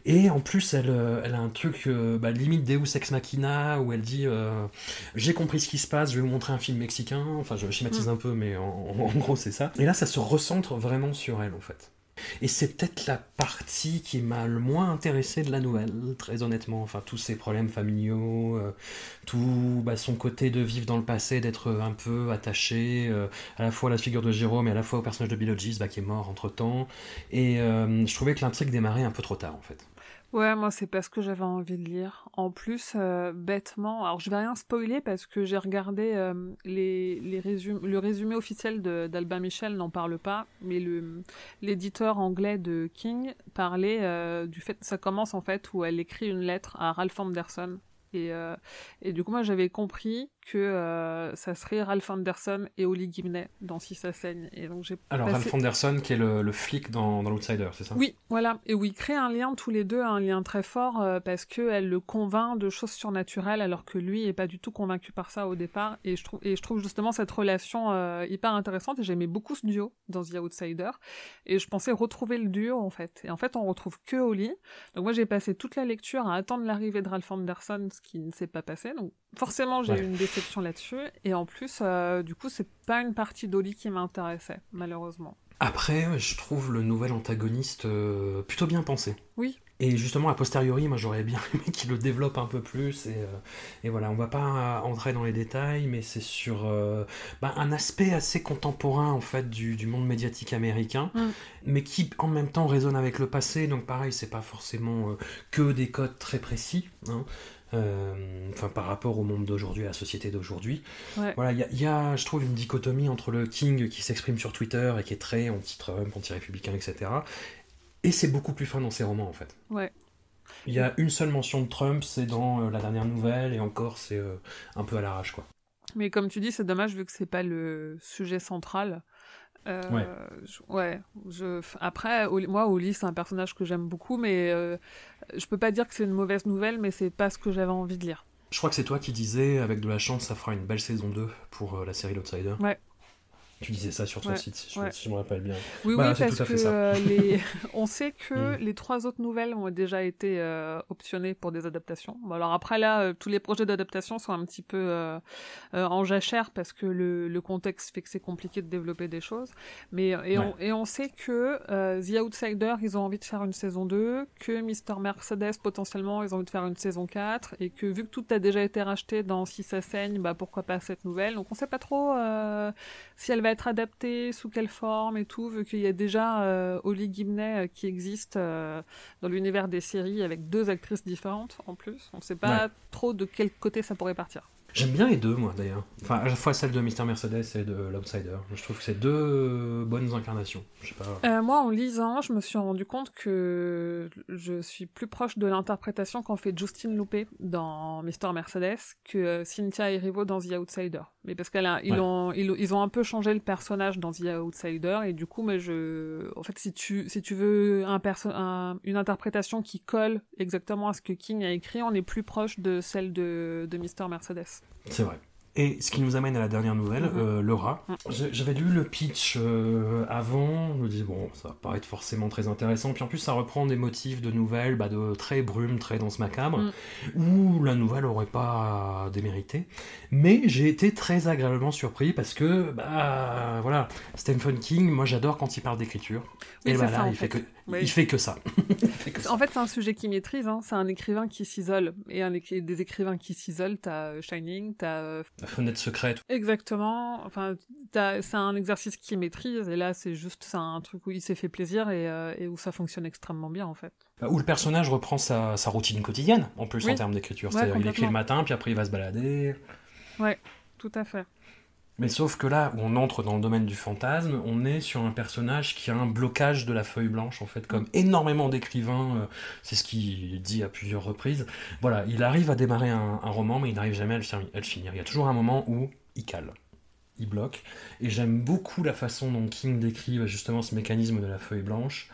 Et en plus, elle, euh, elle a un truc euh, bah, limite Deus ex machina où elle dit euh, j'ai compris ce qui se passe, je vais vous montrer un film mexicain. Enfin, je schématise Mhm. un peu, mais en gros c'est ça. Et là, ça se recentre vraiment sur elle en fait. Et c'est peut-être la partie qui m'a le moins intéressé de la nouvelle, très honnêtement. Enfin, tous ses problèmes familiaux, euh, tout bah, son côté de vivre dans le passé, d'être un peu attaché euh, à la fois à la figure de Jérôme et à la fois au personnage de Bill Hodges, bah, qui est mort entre temps. Et euh, je trouvais que l'intrigue démarrait un peu trop tard en fait. Ouais, moi c'est pas ce que j'avais envie de lire. En plus, euh, bêtement, alors je vais rien spoiler parce que j'ai regardé euh, les, les résum- le résumé officiel d'Albin Michel n'en parle pas, mais l'éditeur anglais de King parlait euh, du fait ça commence en fait où elle écrit une lettre à Ralph Anderson. Et, euh, et du coup, moi, j'avais compris que euh, ça serait Ralph Anderson et Holly Gibney dans Si ça saigne. Et donc, j'ai Alors, passé- Ralph Anderson, qui est le, le flic dans, dans l'Outsider, c'est ça? Oui, voilà. Et où ils créent un lien tous les deux, un lien très fort, euh, parce que elle le convainc de choses surnaturelles, alors que lui est pas du tout convaincu par ça au départ. Et je trouve, et je trouve justement cette relation euh, hyper intéressante. Et j'aimais beaucoup ce duo dans The Outsider. Et je pensais retrouver le duo en fait. Et en fait, on retrouve que Holly. Donc moi, j'ai passé toute la lecture à attendre l'arrivée de Ralph Anderson, ce qui ne s'est pas passé. Donc forcément, j'ai Ouais. eu une déception là-dessus. Et en plus, euh, du coup, c'est pas une partie d'Holly qui m'intéressait, malheureusement. Après, je trouve le nouvel antagoniste euh, plutôt bien pensé. Oui. Et justement, a posteriori, moi j'aurais bien aimé qu'il le développe un peu plus. Et, euh, et voilà, on va pas entrer dans les détails, mais c'est sur euh, bah, un aspect assez contemporain en fait du, du monde médiatique américain, Mm. mais qui en même temps résonne avec le passé. Donc pareil, c'est pas forcément euh, que des codes très précis. hein. Euh, Enfin, par rapport au monde d'aujourd'hui, à la société d'aujourd'hui. Ouais. Voilà, il y, a- il y a, je trouve, une dichotomie entre le King qui s'exprime sur Twitter et qui est très anti-Trump, anti-républicain, etc. Et c'est beaucoup plus fin dans ses romans, en fait. Ouais. Il y a une seule mention de Trump, c'est dans euh, la dernière nouvelle, et encore, c'est euh, un peu à l'arrache, quoi. Mais comme tu dis, c'est dommage vu que c'est pas le sujet central. Euh, Ouais. je- ouais. Je, après, Oli- moi, Oli, c'est un personnage que j'aime beaucoup, mais euh, je peux pas dire que c'est une mauvaise nouvelle, mais c'est pas ce que j'avais envie de lire. Je crois que c'est toi qui disais, avec de la chance, ça fera une belle saison 2 pour euh, la série L'Outsider. Ouais. Tu disais ça sur ton Ouais, site, si je, ouais. si je me rappelle bien. Oui, Bah, oui, parce que euh, les... on sait que Mm. les trois autres nouvelles ont déjà été euh, optionnées pour des adaptations. Bon, alors après là, euh, tous les projets d'adaptation sont un petit peu en jachère parce que le, le contexte fait que c'est compliqué de développer des choses. Mais et, Ouais. on, et on sait que The Outsider, ils ont envie de faire une saison 2, que Mr. Mercedes potentiellement ils ont envie de faire une saison 4 et que vu que tout a déjà été racheté dans Si ça saigne, bah pourquoi pas cette nouvelle? Donc on sait pas trop si elle va être adaptée, sous quelle forme et tout, vu qu'il y a déjà euh, Holly Gibney euh, qui existe euh, dans l'univers des séries avec deux actrices différentes en plus. On sait pas Ouais. trop de quel côté ça pourrait partir. J'aime bien les deux, moi, d'ailleurs. Enfin, à la fois celle de Mr. Mercedes et de l'Outsider. Je trouve que c'est deux bonnes incarnations. Je sais pas. Euh, moi, en lisant, je me suis rendu compte que je suis plus proche de l'interprétation qu'en fait Justine Loupé dans Mr. Mercedes que euh, Cynthia Erivo dans The Outsider. Mais parce qu'elle a, ils Ouais. ont, ils, ils ont un peu changé le personnage dans The Outsider et du coup, mais je, en fait, si tu, si tu veux un perso, un- une interprétation qui colle exactement à ce que King a écrit, on est plus proche de celle de, de Mr. Mercedes. C'est vrai. Et ce qui nous amène à la dernière nouvelle, Mhm. euh, rat. J'ai- J'avais lu le pitch euh, avant, je me dis bon, ça va pas être forcément très intéressant. Puis en plus, ça reprend des motifs de nouvelles bah, de très brume, très danse macabre, Mm. où la nouvelle aurait pas démérité. Mais j'ai été très agréablement surpris parce que, bah voilà, Stephen King, moi j'adore quand il parle d'écriture. Oui, et bah ça, là, en il fait, fait. que, Oui. il fait que ça. En fait, c'est un sujet qu'il maîtrise. Hein. C'est un écrivain qui s'isole. Et un écri- des écrivains qui s'isolent, t'as euh, Shining, t'as... euh, La fenêtre secrète. Exactement. Enfin, c'est un exercice qu'il maîtrise. Et là, c'est juste c'est un truc où il s'est fait plaisir et, euh, et où ça fonctionne extrêmement bien, en fait. Bah, Où le personnage reprend sa, sa routine quotidienne, en plus Oui. en termes d'écriture. Ouais, C'est-à-dire, il écrit le matin, puis après il va se balader. Ouais, tout à fait. Mais sauf que là où on entre dans le domaine du fantasme, on est sur un personnage qui a un blocage de la feuille blanche, en fait, comme énormément d'écrivains, euh, c'est ce qu'il dit à plusieurs reprises. Voilà, il arrive à démarrer un, un roman, mais il n'arrive jamais à le, fi- à le finir. Il y a toujours un moment où il cale, il bloque. Et j'aime beaucoup la façon dont King décrit bah, justement ce mécanisme de la feuille blanche.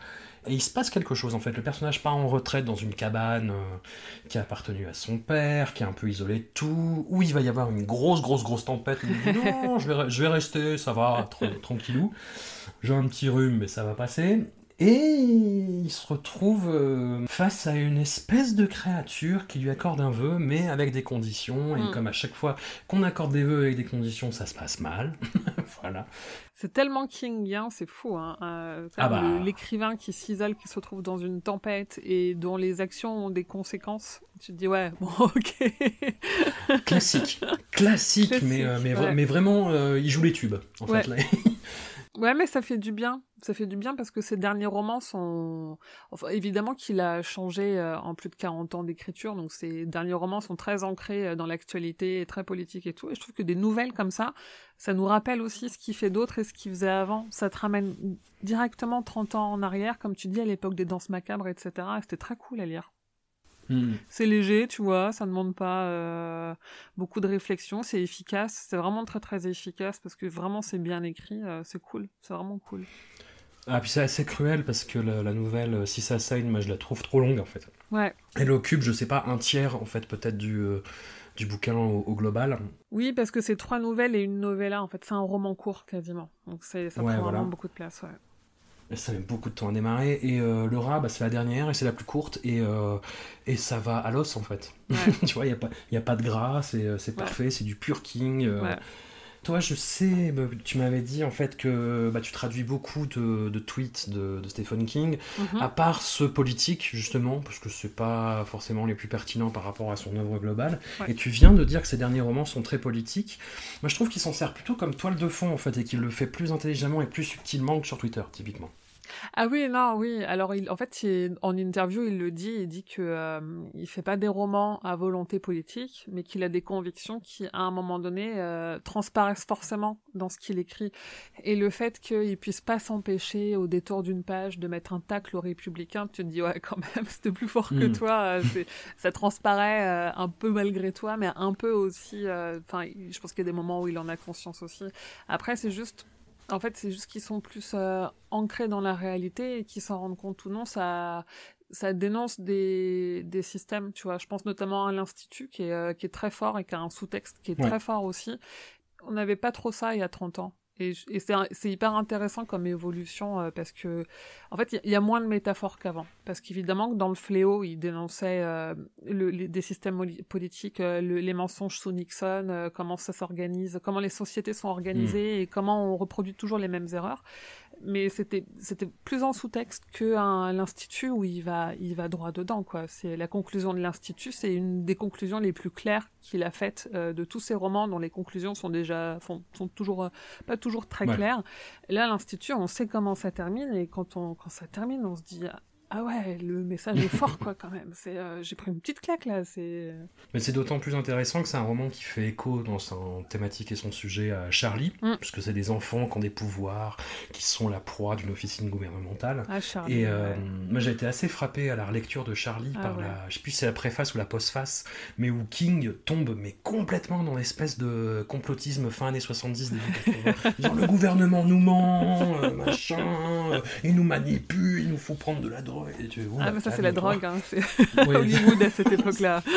Et il se passe quelque chose en fait. Le personnage part en retraite dans une cabane euh, qui a appartenu à son père, qui est un peu isolé de tout, où il va y avoir une grosse, grosse, grosse tempête. Il dit non, je vais, je vais rester, ça va, tra- tranquillou. J'ai un petit rhume, mais ça va passer. Et il se retrouve euh, face à une espèce de créature qui lui accorde un vœu, mais avec des conditions. Et Mm. comme à chaque fois qu'on accorde des vœux avec des conditions, ça se passe mal. voilà. C'est tellement kingien, c'est fou. Hein. Euh, Ah bah. L'écrivain qui s'isole, qui se retrouve dans une tempête et dont les actions ont des conséquences. Tu te dis, ouais, bon, ok. Classique. Classique, Classique, mais, euh, mais, ouais. mais vraiment, euh, il joue les tubes, en Ouais. fait. Là. Ouais, mais ça fait du bien. Ça fait du bien parce que ses derniers romans sont... Enfin, évidemment qu'il a changé euh, en plus de 40 ans d'écriture, donc ses derniers romans sont très ancrés euh, dans l'actualité, et très politique et tout. Et je trouve que des nouvelles comme ça, ça nous rappelle aussi ce qu'il fait d'autre et ce qu'il faisait avant. Ça te ramène directement 30 ans en arrière, comme tu dis, à l'époque des danses macabres, etc. Et C'était très cool à lire. Hmm. C'est léger, tu vois, ça ne demande pas euh, beaucoup de réflexion, c'est efficace, c'est vraiment très très efficace parce que vraiment c'est bien écrit, euh, c'est cool, c'est vraiment cool. Ah, puis c'est assez cruel parce que la, la nouvelle, euh, si ça saigne, moi je la trouve trop longue en fait. Ouais. Elle occupe, je sais pas, un tiers en fait, peut-être du, euh, du bouquin au, au global. Oui, parce que c'est trois nouvelles et une novella, en fait, c'est un roman court quasiment, donc ça Ouais, prend voilà. vraiment beaucoup de place. Ouais. Ça met beaucoup de temps à démarrer. Et euh, le rat, bah, c'est la dernière et c'est la plus courte. Et, euh, et ça va à l'os en fait. tu vois, il n'y a, pas- y a pas de gras, c'est euh, c'est Ouais. parfait, c'est du pur king. euh. Ouais. Toi, je sais, bah, tu m'avais dit en fait que bah, tu traduis beaucoup de, de tweets de, de Stephen King, Mhm. à part ceux politiques justement, parce que c'est pas forcément les plus pertinents par rapport à son œuvre globale. Ouais. Et tu viens de dire que ses derniers romans sont très politiques. Moi, je trouve qu'il s'en sert plutôt comme toile de fond en fait, et qu'il le fait plus intelligemment et plus subtilement que sur Twitter, typiquement. Ah oui, non, oui. Alors, il, en fait, il- en interview, il le dit, il dit que euh, il fait pas des romans à volonté politique, mais qu'il a des convictions qui, à un moment donné, euh, transparaissent forcément dans ce qu'il écrit. Et le fait qu'il puisse pas s'empêcher, au détour d'une page, de mettre un tacle aux républicains, tu te dis, ouais, quand même, c'était plus fort que Mm. toi. euh, ça transparaît euh, un peu malgré toi, mais un peu aussi. Enfin, je pense qu'il y a des moments où il en a conscience aussi. Après, c'est juste en fait, c'est juste qu'ils sont plus euh, ancrés dans la réalité et qu'ils s'en rendent compte ou non, ça, ça dénonce des, des systèmes, tu vois. Je pense notamment à l'Institut qui est, euh, qui est très fort et qui a un sous-texte qui est Ouais. très fort aussi. On n'avait pas trop ça il y a 30 ans. Et, c'est hyper intéressant comme évolution euh, parce que, en fait, il y a- il y, a moins de métaphores qu'avant. Parce qu'évidemment, dans le fléau, il dénonçait euh, le- les- des systèmes politiques, euh, le- les mensonges sous Nixon, comment ça s'organise, comment les sociétés sont organisées et comment on reproduit toujours les mêmes erreurs. Mais c'était c'était plus en sous-texte que l'institut où il va il va droit dedans quoi. C'est la conclusion de l'institut, c'est une des conclusions les plus claires qu'il a faites euh, de tous ses romans dont les conclusions sont déjà font- sont toujours euh, pas toujours très Ouais. claires. Là l'institut, on sait comment ça termine et quand on quand ça termine, on se dit ah ouais, le message est fort, quoi, quand même. C'est, euh, j'ai pris une petite claque, là. C'est... Mais c'est d'autant plus intéressant que c'est un roman qui fait écho dans son thématique et son sujet à Charlie, Mm. puisque c'est des enfants qui ont des pouvoirs, qui sont la proie d'une officine gouvernementale. Ah, Charlie, et euh, ouais. moi j'ai été assez frappé à la relecture de Charlie Ah par ouais. la, je sais plus si c'est la préface ou la postface, mais où King tombe mais complètement dans l'espèce de complotisme fin années 70, début 80. Genre le gouvernement nous ment, euh, machin, euh, il nous manipule, il nous faut prendre de la drogue. Et tu, Ah, mais ça, c'est la drogue, hein. C'est Ouais. Hollywood à cette époque-là.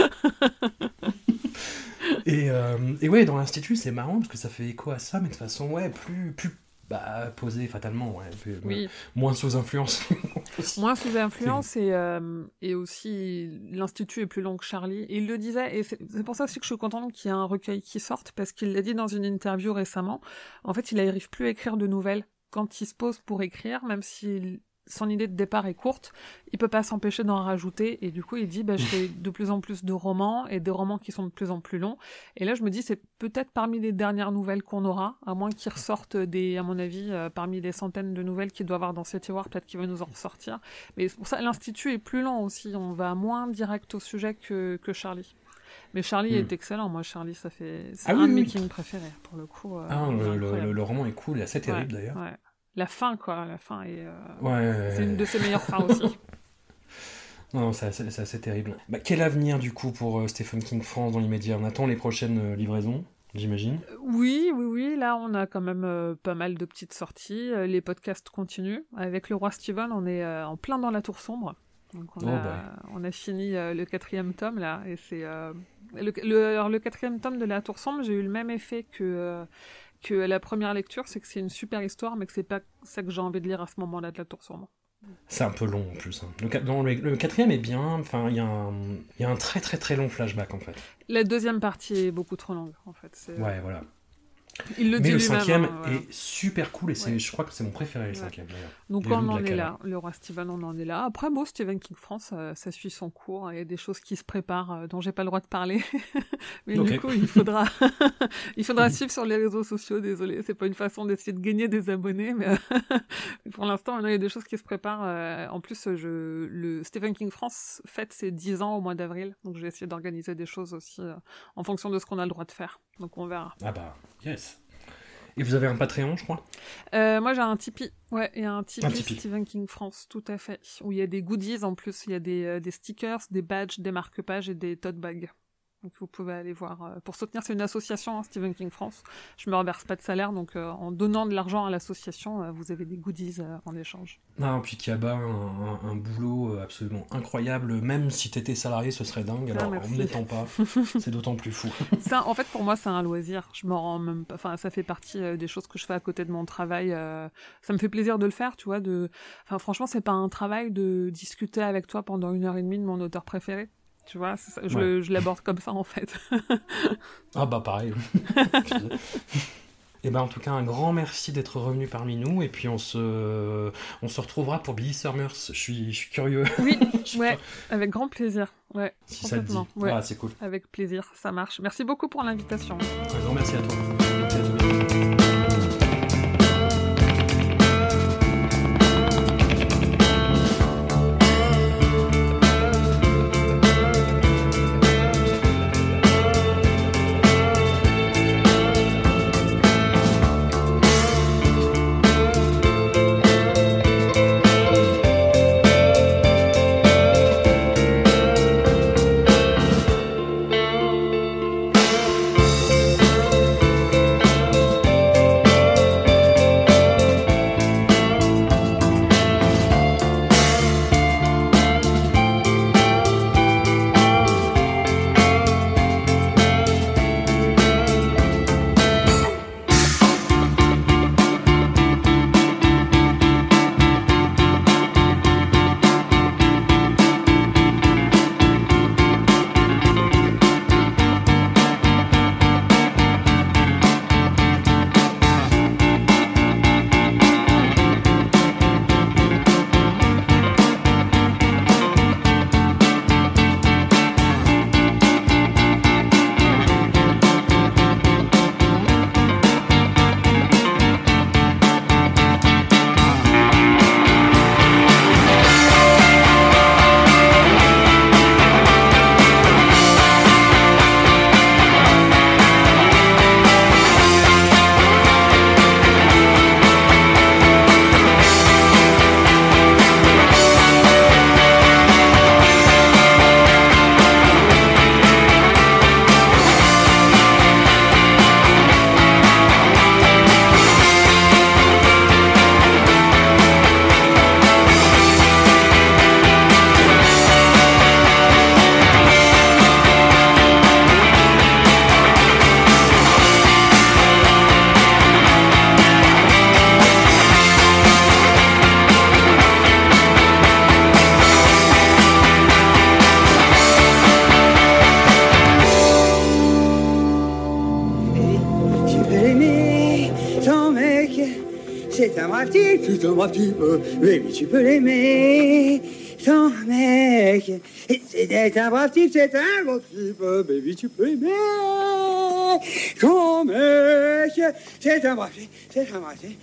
Et, euh, et ouais, dans l'Institut, c'est marrant parce que ça fait écho à ça, mais de façon, ouais, plus, plus bah, posée fatalement, ouais. plus- Oui. ouais, moins sous influence. Moins sous influence et, euh, et aussi l'Institut est plus long que Charlie. Et il le disait, et c'est pour ça aussi que je suis contente qu'il y ait un recueil qui sorte, parce qu'il l'a dit dans une interview récemment. En fait, il n'arrive plus à écrire de nouvelles. Quand il se pose pour écrire, même si son idée de départ est courte, il peut pas s'empêcher d'en rajouter. Et du coup, il dit, bah, je fais de plus en plus de romans et des romans qui sont de plus en plus longs. Et là, je me dis, c'est peut-être parmi les dernières nouvelles qu'on aura, à moins qu'il ressorte des, à mon avis, euh, parmi les centaines de nouvelles qu'il doit avoir dans City War, peut-être qu'il va nous en ressortir. Mais c'est pour ça, l'Institut est plus lent aussi. On va moins direct au sujet que, que Charlie. Mais Charlie Hmm. est excellent. Moi, Charlie, ça fait, c'est Ah un oui, de mes oui. Préférés, pour le coup. euh, Ah, le, le- roman est cool, et assez terrible Ouais, d'ailleurs. ouais. La fin, quoi. La fin est. euh, Ouais. C'est une de ses meilleures fins aussi. Non, non, c'est assez, c'est assez terrible. Bah, quel avenir du coup pour euh, Stephen King France dans l'immédiat? On attend les prochaines euh, livraisons, j'imagine. Oui, oui, oui. Là, on a quand même euh, pas mal de petites sorties. Les podcasts continuent. Avec le roi Steven, on est en plein dans la tour sombre. Donc on, Oh, a, bah. on a fini le quatrième tome là, et c'est le, le- alors, le quatrième tome de la tour sombre. J'ai eu le même effet que que la première lecture, c'est que c'est une super histoire, mais que c'est pas ça que j'ai envie de lire à ce moment-là de la tour sombre. C'est un peu long en plus. hein. Le, non, le- le quatrième est bien, enfin, il y, a un- il y a un très très très long flashback en fait. La deuxième partie est beaucoup trop longue en fait. c'est- Ouais, voilà. Il le Mais dit le cinquième hein, est super cool et c'est, Ouais. je crois que c'est mon préféré le Ouais. cinquième d'ailleurs. Donc on en est là, le roi Steven, on en est là. Après, bon, Stephen King France, euh, ça suit son cours. Il y a des choses qui se préparent euh, dont j'ai pas le droit de parler. Mais du coup, il faudra, il faudra suivre sur les réseaux sociaux. Désolé, c'est pas une façon d'essayer de gagner des abonnés, mais pour l'instant, il y a des choses qui se préparent. euh, En plus, je, le Stephen King France fête ses 10 ans au mois d'avril, donc je vais essayer d'organiser des choses aussi euh, en fonction de ce qu'on a le droit de faire. Donc on verra. Ah bah, yes. Et vous avez un Patreon, je crois? Euh, moi, j'ai un Tipeee. Ouais, il y a un Tipeee, Un Tipeee. Stephen King France, tout à fait. Où il y a des goodies en plus. Il y a des, euh, des stickers, des badges, des marque-pages et des tote bags. Donc vous pouvez aller voir. euh, pour soutenir, c'est une association, hein, Stephen King France. Je me reverse pas de salaire, donc euh, en donnant de l'argent à l'association, euh, vous avez des goodies euh, en échange. Non, puis Kiaba, un, un, un boulot absolument incroyable. Même si t'étais salarié, ce serait dingue. Ah, Alors, merci. en n'étant pas, c'est d'autant plus fou. Ça, en fait, pour moi, c'est un loisir. Je m'en rends même pas. Enfin, ça fait partie des choses que je fais à côté de mon travail. Ça me fait plaisir de le faire, tu vois. De. Enfin, franchement, c'est pas un travail de discuter avec toi pendant une heure et demie de mon auteur préféré. Tu vois, ça, je, Ouais. le- je l'aborde comme ça en fait. Ah bah pareil. Et ben en tout cas un grand merci d'être revenu parmi nous et puis on se on se retrouvera pour Billy Summers. Je suis je suis curieux. Oui, ouais, avec grand plaisir. Ouais, Si ça te dit. Ouais. Ah, c'est cool. Avec plaisir, ça marche. Merci beaucoup pour l'invitation. Un grand merci à toi. Un brave type. Baby, tu peux l'aimer. Ton mec, c'est un brave type, c'est un brave type. Baby, tu peux l'aimer. Ton mec, c'est un brave type, c'est un brave type.